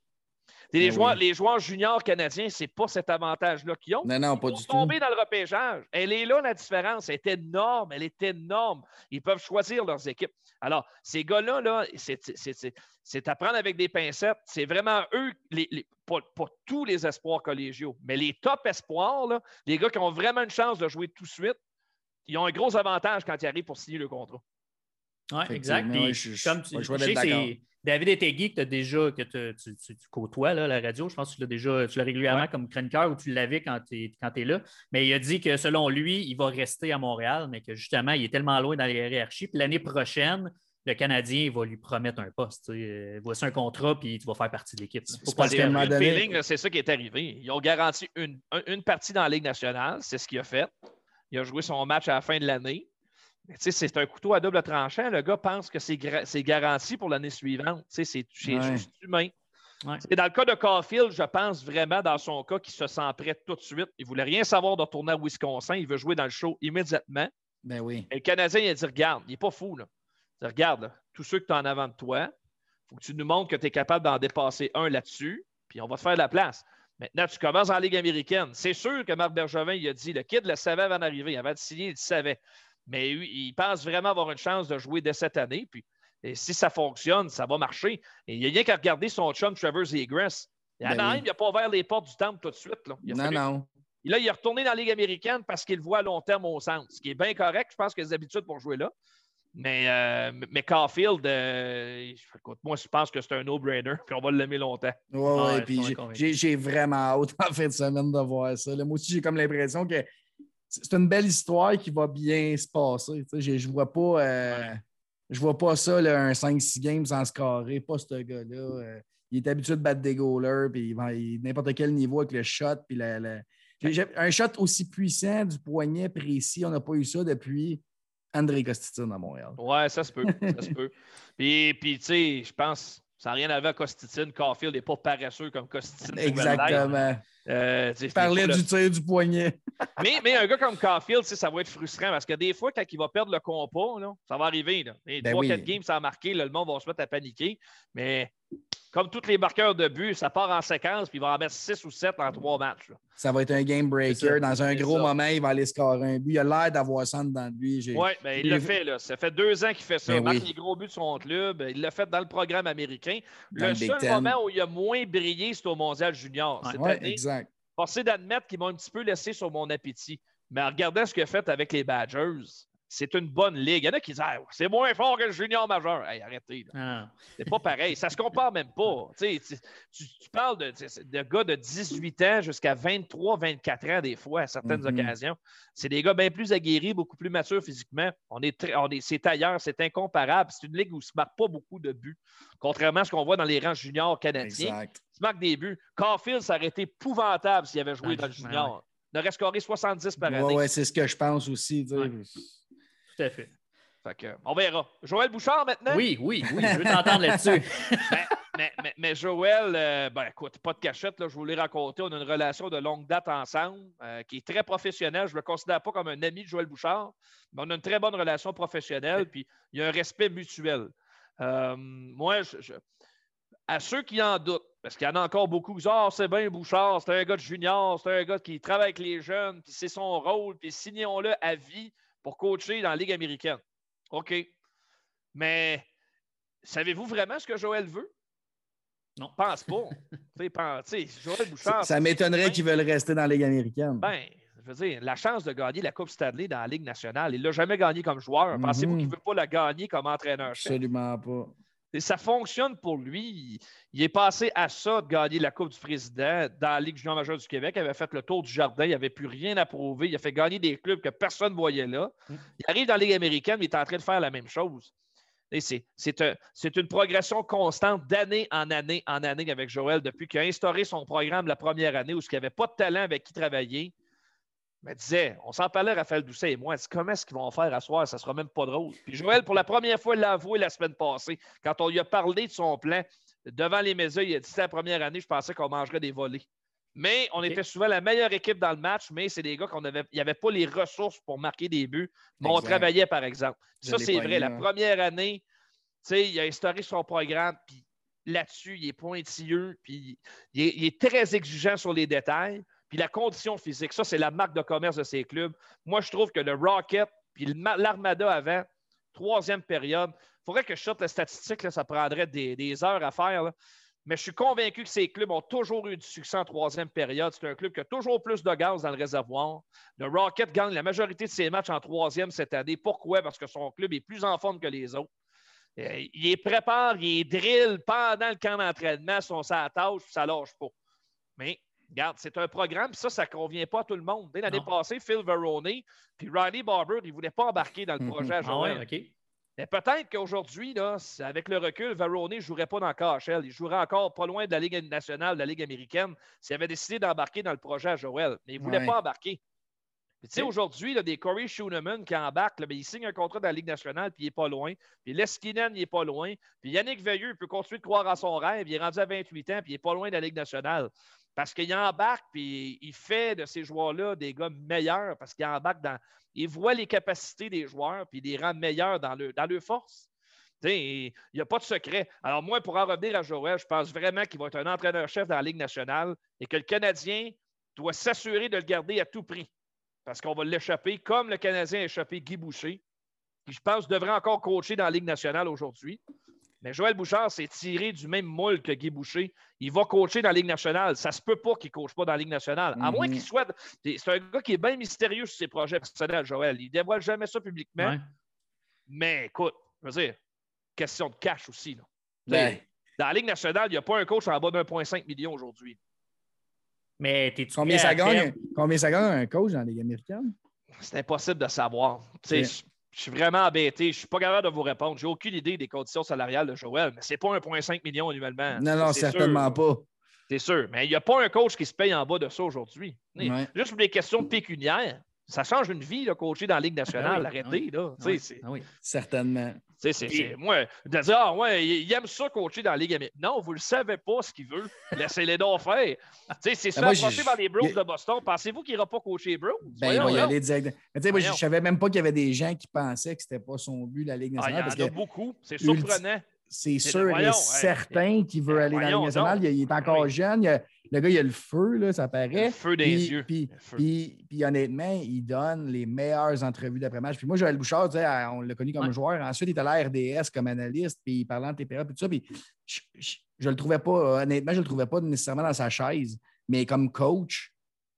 Les, ben joueurs, les joueurs juniors canadiens, ce n'est pas cet avantage-là qu'ils ont. Non, non, pas Ils du tomber dans le repêchage. Elle est là, la différence. Elle est énorme. Elle est énorme. Ils peuvent choisir leurs équipes. Alors, ces gars-là, -là, c'est à prendre avec des pincettes. C'est vraiment eux, les, pas, tous les espoirs collégiaux, mais les top espoirs, là, les gars qui ont vraiment une chance de jouer tout de suite, ils ont un gros avantage quand ils arrivent pour signer le contrat. Oui, exact. comme tu, sais, David Etegui, que, as déjà, que tu, côtoies là, la radio, je pense que tu l'as déjà tu l'as régulièrement comme chroniqueur ou tu l'avais quand tu es, là. Mais il a dit que selon lui, il va rester à Montréal, mais que justement, il est tellement loin dans les hiérarchies. Puis l'année prochaine, le Canadien va lui promettre un poste. Euh, voici un contrat, puis tu vas faire partie de l'équipe. C'est ça qui est arrivé. Ils ont garanti une, une partie dans la Ligue nationale, c'est ce qu'il a fait. Il a joué son match à la fin de l'année c'est un couteau à double tranchant. Le gars pense que c'est garanti pour l'année suivante. C'est juste humain. Dans le cas de Caulfield, je pense vraiment dans son cas qu'il se sent prêt tout de suite. Il ne voulait rien savoir de retourner à Wisconsin. Il veut jouer dans le show immédiatement. Ben oui. Et le Canadien, il a dit Regarde, il n'est pas fou. Là. Dit, Regarde, tous ceux que tu as en avant de toi, il faut que tu nous montres que tu es capable d'en dépasser un là-dessus, puis on va te faire de la place. Maintenant, tu commences en Ligue américaine. C'est sûr que Marc Bergevin, il a dit le kid le savait avant d'arriver. Il avait signé, il le savait. Mais il pense vraiment avoir une chance de jouer dès cette année. Puis et si ça fonctionne, ça va marcher. Et il n'y a rien qu'à regarder son chum Trevor Egress. Ben il n'a pas ouvert les portes du temple tout de suite. Là. non, non. là, il est retourné dans la Ligue américaine parce qu'il voit à long terme au centre, ce qui est bien correct. Je pense qu'il a des habitudes pour jouer là. Mais, euh, mais Caulfield, euh, moi, je pense que c'est un no-brainer, puis on va l'aimer longtemps. Oui, ouais, puis j'ai vraiment hâte en fin de semaine de voir ça. moi aussi, j'ai comme l'impression que c'est une belle histoire qui va bien se passer. Je, je vois pas. Euh, je vois pas ça, un 5-6 games sans carrer, pas ce gars-là. Euh. il est habitué de battre des goalers, puis n'importe quel niveau avec le shot. Puis un shot aussi puissant du poignet précis, on n'a pas eu ça depuis André Costitine à Montréal. Ouais, ça se peut. ça se peut. Puis, puis tu sais, je pense ça n'a rien à voir avec Costitine. Caulfield n'est pas paresseux comme Costitine. Exactement. Euh, Parler du tir du poignet. mais, mais un gars comme Caulfield, ça va être frustrant parce que des fois, quand il va perdre le compas, là, ça va arriver. Là. Et ben 3-4 games, ça a marqué, le monde va se mettre à paniquer. Mais comme tous les marqueurs de but, ça part en séquence, puis il va en mettre 6 ou 7 en 3 matchs. Ça va être un game breaker. Dans un gros moment, il va aller scorer un but. Il a l'air d'avoir ça dans lui. Oui, ben, il l'a fait. Là. Ça fait deux ans qu'il fait ça. Ben il marque les gros buts de son club. Il l'a fait dans le programme américain. le seul moment où il a moins brillé, c'est au Mondial Junior. Oui, exact. Forcé d'admettre qu'il m'a un petit peu laissé sur mon appétit. Mais regardez ce qu'il a fait avec les Badgers, c'est une bonne ligue. Il y en a qui disent ah, c'est moins fort que le junior majeur. Hey, arrêtez. Ah. C'est pas pareil. Ça se compare même pas. Tu, parles de, de, gars de 18 ans jusqu'à 23, 24 ans, des fois, à certaines mm-hmm. occasions. C'est des gars bien plus aguerris, beaucoup plus matures physiquement. On est, on est c'est ailleurs, c'est incomparable. C'est une ligue où il ne se marque pas beaucoup de buts, contrairement à ce qu'on voit dans les rangs juniors canadiens. Exact. Il se marque des buts. Carfield, ça aurait été épouvantable s'il avait joué dans le junior. Il aurait scoré 70 par année. Oui, c'est ce que je pense aussi. Tout à fait. on verra. Joël Bouchard maintenant? Oui, oui, oui, je veux t'entendre là-dessus. Ben, mais, Joël, euh, ben, écoute, pas de cachette, là, je vous l'ai raconté. On a une relation de longue date ensemble euh, qui est très professionnelle. Je ne le considère pas comme un ami de Joël Bouchard, mais on a une très bonne relation professionnelle, puis il y a un respect mutuel. Euh, moi, à ceux qui en doutent, parce qu'il y en a encore beaucoup qui disent Ah, c'est bien Bouchard, c'est un gars de junior, c'est un gars qui travaille avec les jeunes, puis c'est son rôle, puis signons-le à vie pour coacher dans la Ligue américaine. OK. Mais savez-vous vraiment ce que Joël veut? Non. Pense pas. Joël Bouchard. Ça, m'étonnerait qu'ils veulent rester dans la Ligue américaine. Ben, je veux dire, la chance de gagner la Coupe Stanley dans la Ligue nationale, il ne l'a jamais gagné comme joueur. Pensez-vous qu'il ne veut pas la gagner comme entraîneur? Absolument pas ça fonctionne pour lui. Il, est passé à ça de gagner la Coupe du Président dans la Ligue junior majeure du Québec. Il avait fait le tour du jardin. Il n'avait plus rien à prouver. Il a fait gagner des clubs que personne ne voyait là. Mm. Il arrive dans la Ligue américaine, mais il est en train de faire la même chose. C'est une progression constante d'année en année en année avec Joël depuis qu'il a instauré son programme la première année où il n'y avait pas de talent avec qui travailler. Mais disait, on s'en parlait, Raphaël Doucet et moi, comment est-ce qu'ils vont faire à soir? Ça ne sera même pas drôle. Puis Joël, pour la première fois, l'a avoué la semaine passée, quand on lui a parlé de son plan devant les médias, il a dit la première année, je pensais qu'on mangerait des volets. Mais on était souvent la meilleure équipe dans le match, mais c'est des gars qu'on avait. Il n'y avait pas les ressources pour marquer des buts, mais on travaillait, par exemple. ça, c'est vrai. La première année, il a instauré son programme, puis là-dessus, il est pointilleux, puis il est, très exigeant sur les détails. Puis la condition physique, ça, c'est la marque de commerce de ces clubs. Moi, je trouve que le Rocket, puis l'Armada avant, troisième période, il faudrait que je sorte la statistique, ça prendrait des, heures à faire. Mais je suis convaincu que ces clubs ont toujours eu du succès en troisième période. C'est un club qui a toujours plus de gaz dans le réservoir. Le Rocket gagne la majorité de ses matchs en troisième cette année. Pourquoi? Parce que son club est plus en forme que les autres. Euh, il les prépare, il les drill pendant le camp d'entraînement, son sa tâche, ça lâche pas. Mais regarde, c'est un programme, puis ça, ça ne convient pas à tout le monde. L'année passée, Phil Verone puis Riley Barber, ils ne voulaient pas embarquer dans le projet à Joël. Ah mais peut-être qu'aujourd'hui, avec le recul, Verone ne jouerait pas dans KHL. Il jouerait encore pas loin de la Ligue nationale, de la Ligue américaine, s'il avait décidé d'embarquer dans le projet à Joël. Mais il ne voulait pas embarquer. Tu sais, aujourd'hui, des Corey Schooneman qui embarquent, il signe un contrat dans la Ligue nationale, puis il n'est pas loin. Puis Leskinen, il n'est pas loin. Puis Yannick Veilleux peut continuer de croire à son rêve. Il est rendu à 28 ans, puis il n'est pas loin de la Ligue nationale. Parce qu'il embarque, puis il fait de ces joueurs-là des gars meilleurs, parce qu'il embarque dans, il voit les capacités des joueurs, puis il les rend meilleurs dans, le, dans leur force. Il n'y a pas de secret. Alors, moi, pour en revenir à Joël, je pense vraiment qu'il va être un entraîneur-chef dans la Ligue nationale et que le Canadien doit s'assurer de le garder à tout prix. Parce qu'on va l'échapper, comme le Canadien a échappé Guy Boucher, qui, je pense, devrait encore coacher dans la Ligue nationale aujourd'hui. Mais Joël Bouchard s'est tiré du même moule que Guy Boucher. Il va coacher dans la Ligue nationale. Ça se peut pas qu'il ne coache pas dans la Ligue nationale. À moins qu'il mhm. soit. C'est un gars qui est bien mystérieux sur ses projets personnels, Joël. Il ne dévoile jamais ça publiquement. Mais écoute, je veux dire, question de cash aussi. Dans la Ligue nationale, il n'y a pas un coach en bas d'1,5 million aujourd'hui. Mais t'es combien ça, gagne, combien ça gagne un coach dans la Ligue américaine? C'est impossible de savoir. Je suis vraiment embêté. Je ne suis pas capable de vous répondre. J'ai aucune idée des conditions salariales de Joël, mais ce n'est pas 1,5 million annuellement. Non, non, certainement pas. C'est sûr. Mais il n'y a pas un coach qui se paye en bas de ça aujourd'hui. Juste pour des questions pécuniaires, ça change une vie, de coacher dans la Ligue nationale. Ah Arrêtez, là. Ah oui. Certainement. C'est, moi, de dire, ah ouais, il aime ça coacher dans la Ligue américaine. Non, vous ne le savez pas ce qu'il veut. Laissez-les donc faire. c'est ça, passer dans les Browns de Boston. Pensez-vous qu'il n'ira pas coacher les Browns? Ben, il va y aller direct. Mais moi, je ne savais même pas qu'il y avait des gens qui pensaient que ce n'était pas son but, la Ligue nationale. Ah, il y en a beaucoup. C'est surprenant c'est sûr et certain qu'il veut aller dans la Ligue nationale. Il, est encore jeune. Le gars, il a le feu, là, ça paraît. Le feu des yeux. Puis, honnêtement, il donne les meilleures entrevues d'après-match. Puis moi, Joël Bouchard, on l'a connu comme joueur. Ensuite, il était à la RDS comme analyste, puis il parlait en TPA, puis tout ça. Puis je, ne le trouvais pas, honnêtement, je le trouvais pas nécessairement dans sa chaise. Mais comme coach,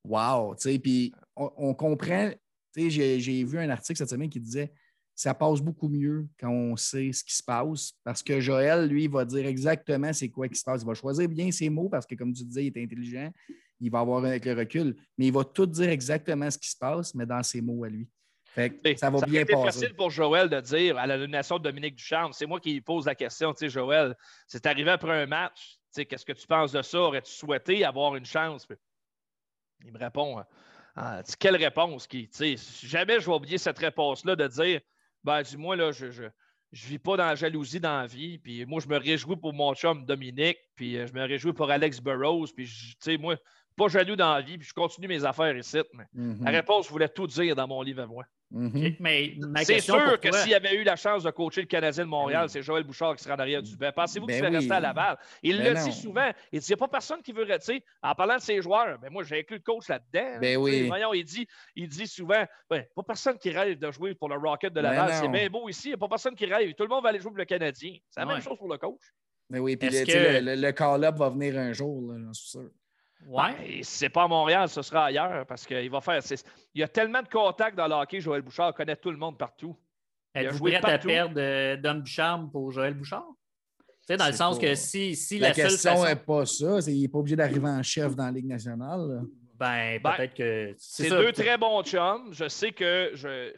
wow! Puis on, on comprend. J'ai vu un article cette semaine qui disait ça passe beaucoup mieux quand on sait ce qui se passe parce que Joël, lui, va dire exactement c'est quoi qui se passe. Il va choisir bien ses mots parce que, comme tu disais, il est intelligent, il va avoir avec le recul, mais il va tout dire exactement ce qui se passe, mais dans ses mots à lui. ça va bien passer. C'est facile pour Joël de dire à la nomination de Dominique Ducharme. C'est moi qui lui pose la question. Tu sais, Joël, c'est arrivé après un match. Tu sais, qu'est-ce que tu penses de ça? Aurais-tu souhaité avoir une chance? Il me répond. Ah, quelle réponse qui, jamais je vais oublier cette réponse-là de dire ben, dis-moi, là, je, je, je vis pas dans la jalousie dans la vie. Puis moi, je me réjouis pour mon chum Dominique, puis euh, je me réjouis pour Alex Burroughs. Puis, tu sais, moi, pas jaloux dans la vie, puis je continue mes affaires ici. Mais mm-hmm. La réponse, je voulais tout dire dans mon livre à moi. Mhm. Mais c'est sûr que s'il avait eu la chance de coacher le Canadien de Montréal, c'est Joël Bouchard qui serait en arrière du banc. Pensez-vous qu'il ben serait resté à Laval? Il ben le dit souvent. Il dit il n'y a pas personne qui veut rester. En parlant de ses joueurs, ben moi, j'ai inclus le coach là-dedans. Ben oui. Voyons, il dit, il dit souvent ben, pas personne qui rêve de jouer pour le Rocket de Laval. c'est bien beau ici. Il n'y a pas personne qui rêve. Tout le monde va aller jouer pour le Canadien. C'est la même chose pour le coach. Mais oui, puis le, call-up va venir un jour, j'en suis sûr. Ouais. Ben, si c'est pas à Montréal, ce sera ailleurs parce qu'il va faire. Il y a tellement de contacts dans le hockey, Joël Bouchard connaît tout le monde partout. Êtes-vous prête à perdre euh, Don Bouchard pour Joël Bouchard? Tu sais, dans le sens que si, si la, la question n'est pas ça, il n'est pas obligé d'arriver en chef dans la Ligue nationale. Ben, ben, peut-être que. C'est deux très bons chums. Je sais que je,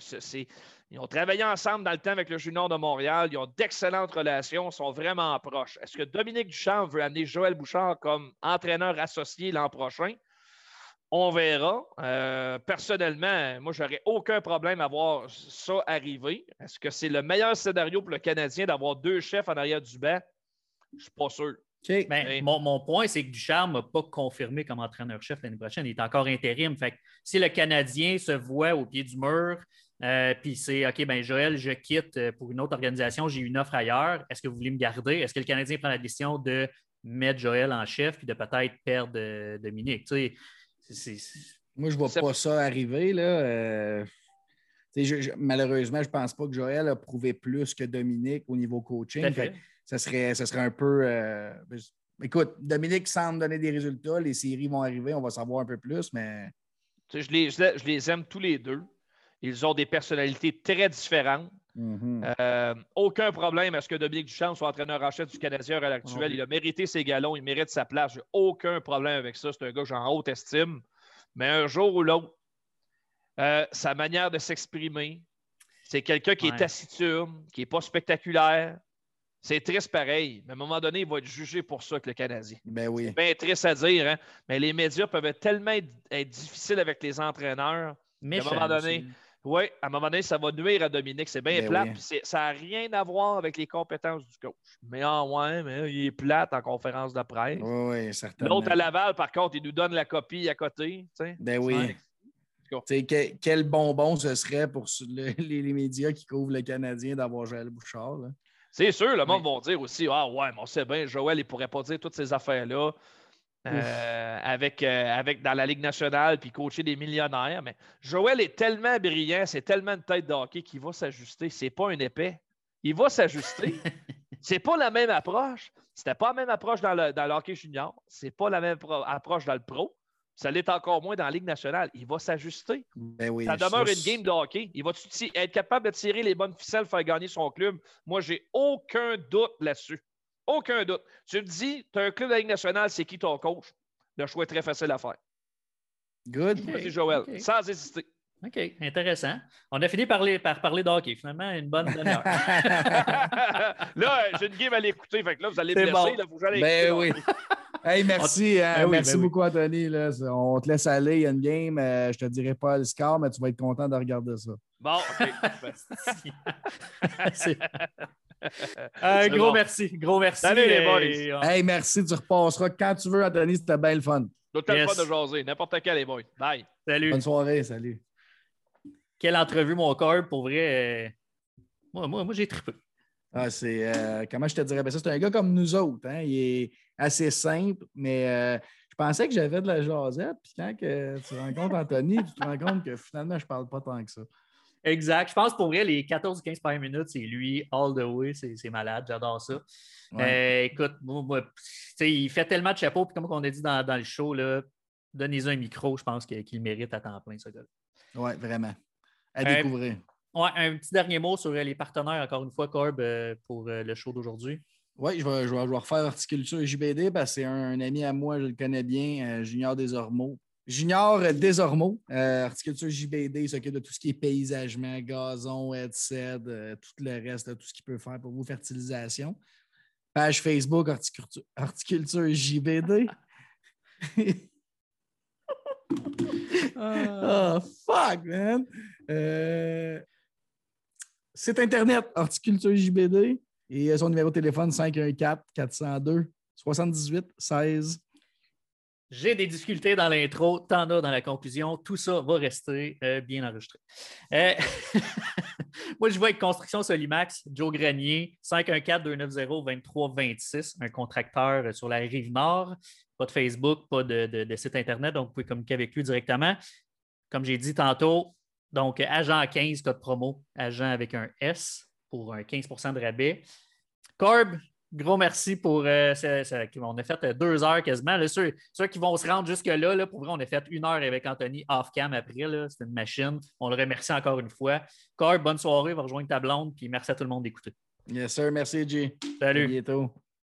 Ils ont travaillé ensemble dans le temps avec le Junior de Montréal. Ils ont d'excellentes relations, sont vraiment proches. Est-ce que Dominique Duchamp veut amener Joël Bouchard comme entraîneur associé l'an prochain? On verra. Euh, personnellement, moi, j'aurais aucun problème à voir ça arriver. Est-ce que c'est le meilleur scénario pour le Canadien d'avoir deux chefs en arrière du banc? Je ne suis pas sûr. Ben, mon, point, c'est que Ducharme n'a pas confirmé comme entraîneur-chef l'année prochaine. Il est encore intérim. Fait si le Canadien se voit au pied du mur, euh, puis c'est OK, ben Joël, je quitte euh, pour une autre organisation, j'ai une offre ailleurs. Est-ce que vous voulez me garder? Est-ce que le Canadien prend la décision de mettre Joël en chef puis de peut-être perdre euh, Dominique? Moi, je ne vois pas ça arriver. Là. malheureusement, je ne pense pas que Joël a prouvé plus que Dominique au niveau coaching ça serait, ça serait un peu. Euh, ben, écoute, Dominique semble donner des résultats. Les séries vont arriver, on va savoir un peu plus, mais. Je les, je les aime tous les deux. Ils ont des personnalités très différentes. Mm-hmm. Euh, aucun problème à ce que Dominique Duchamp soit entraîneur en chef du Canadien à l'heure actuelle. Il a mérité ses galons, il mérite sa place. J'ai aucun problème avec ça. C'est un gars que j'ai en haute estime. Mais un jour ou l'autre, euh, sa manière de s'exprimer, c'est quelqu'un qui est taciturne, qui n'est pas spectaculaire, c'est triste pareil, mais à un moment donné, il va être jugé pour ça que le Canadien. Ben oui. C'est bien triste à dire, hein? mais les médias peuvent tellement être, difficiles avec les entraîneurs. Mais à un moment donné, oui, à un moment donné, ça va nuire à Dominique. C'est bien ben plat. Ça n'a rien à voir avec les compétences du coach. Mais en ah, ouais, mais il est plate en conférence de presse. Oui, oui, certainement. L'autre à Laval, par contre, il nous donne la copie à côté. Ben oui. quel bonbon ce serait pour les, médias qui couvrent le Canadien d'avoir Joël Bouchard. Là. C'est sûr, le monde va dire aussi Ah ouais, mais on sait bien, Joël, il ne pourrait pas dire toutes ces affaires-là euh, avec, euh, avec dans la Ligue nationale puis coacher des millionnaires. Mais Joël est tellement brillant, c'est tellement une tête de hockey qu'il va s'ajuster. C'est pas un épais. Il va s'ajuster. c'est pas la même approche. C'était pas la même approche dans le, dans le hockey junior. C'est pas la même approche dans le pro. Ça l'est encore moins dans la Ligue nationale. Il va s'ajuster. Ben ça demeure une game de hockey. Il va être capable de tirer les bonnes ficelles, faire gagner son club. Moi, j'ai aucun doute là-dessus. Aucun doute. Tu me dis, tu as un club de la Ligue nationale, c'est qui ton coach? Le choix est très facile à faire. Good. Vas-y, Joël, sans hésiter. OK, intéressant. On a fini par, par parler de hockey, finalement, une bonne demi-heure. là, j'ai une game à l'écouter, fait que là, vous allez me laisser, bon. là, vous allez ben oui. Hey, merci. Hein, ben merci ben beaucoup, Anthony. Là. On te laisse aller. Il y a une game. Euh, je ne te dirai pas le score, mais tu vas être content de regarder ça. Bon, OK. euh, gros merci. Gros merci. Salut, les boys. Hey, merci. Tu repasseras quand tu veux, Anthony. C'était bien le fun. D'autant yes. pas de jaser. N'importe quel, les boys. Bye. Salut. Bonne soirée. Salut. Quelle entrevue, mon corps, pour vrai. Euh, moi, moi, moi j'ai trippé. Ah, c'est. Euh, comment je te dirais? Ben, ça, c'est un gars comme nous autres. Hein? Il est assez simple, mais euh, je pensais que j'avais de la jasette. Puis quand que tu rencontres Anthony, tu te rends compte que finalement, je ne parle pas tant que ça. Exact. Je pense pour vrai, les 14-15 premières minutes, c'est lui all the way. C'est malade. J'adore ça. Euh, écoute, il fait tellement de chapeau. Puis comme on a dit dans, le show, donnez-y un micro. Je pense qu'il mérite à temps plein, ce gars-là. Oui, vraiment. À découvrir un petit dernier mot sur euh, les partenaires, encore une fois, Corb, euh, pour euh, le show d'aujourd'hui. Oui, je vais, je, refaire Horticulture JBD parce que c'est un, ami à moi, je le connais bien, Junior Desormeaux. Junior Desormeaux, Horticulture JBD, il s'occupe de tout ce qui est paysagement, gazon, headset, tout le reste, tout ce qu'il peut faire pour vos fertilisations. Page Facebook, Horticulture, horticulture JBD. oh, fuck, man! Site Internet, Horticulture JBD et son numéro de téléphone 514-402-78-16. J'ai des difficultés dans l'intro, t'en as dans la conclusion. Tout ça va rester euh, bien enregistré. Euh, moi, je vois avec Construction Solimax, Joe Grenier, 514-290-2326, un contracteur sur la rive nord. Pas de Facebook, pas de site Internet, donc vous pouvez communiquer avec lui directement. Comme j'ai dit tantôt, donc, agent 15, code promo, agent avec un S pour un 15% de rabais. Corb, gros merci pour. Euh, on a fait deux heures quasiment. ceux, qui vont se rendre jusque-là, là, pour vrai, on a fait une heure avec Anthony off-cam après. C'est une machine. On le remercie encore une fois. Corb, bonne soirée. Va rejoindre ta blonde. Puis merci à tout le monde d'écouter. Yes, sir. Merci, G. Salut. À bientôt.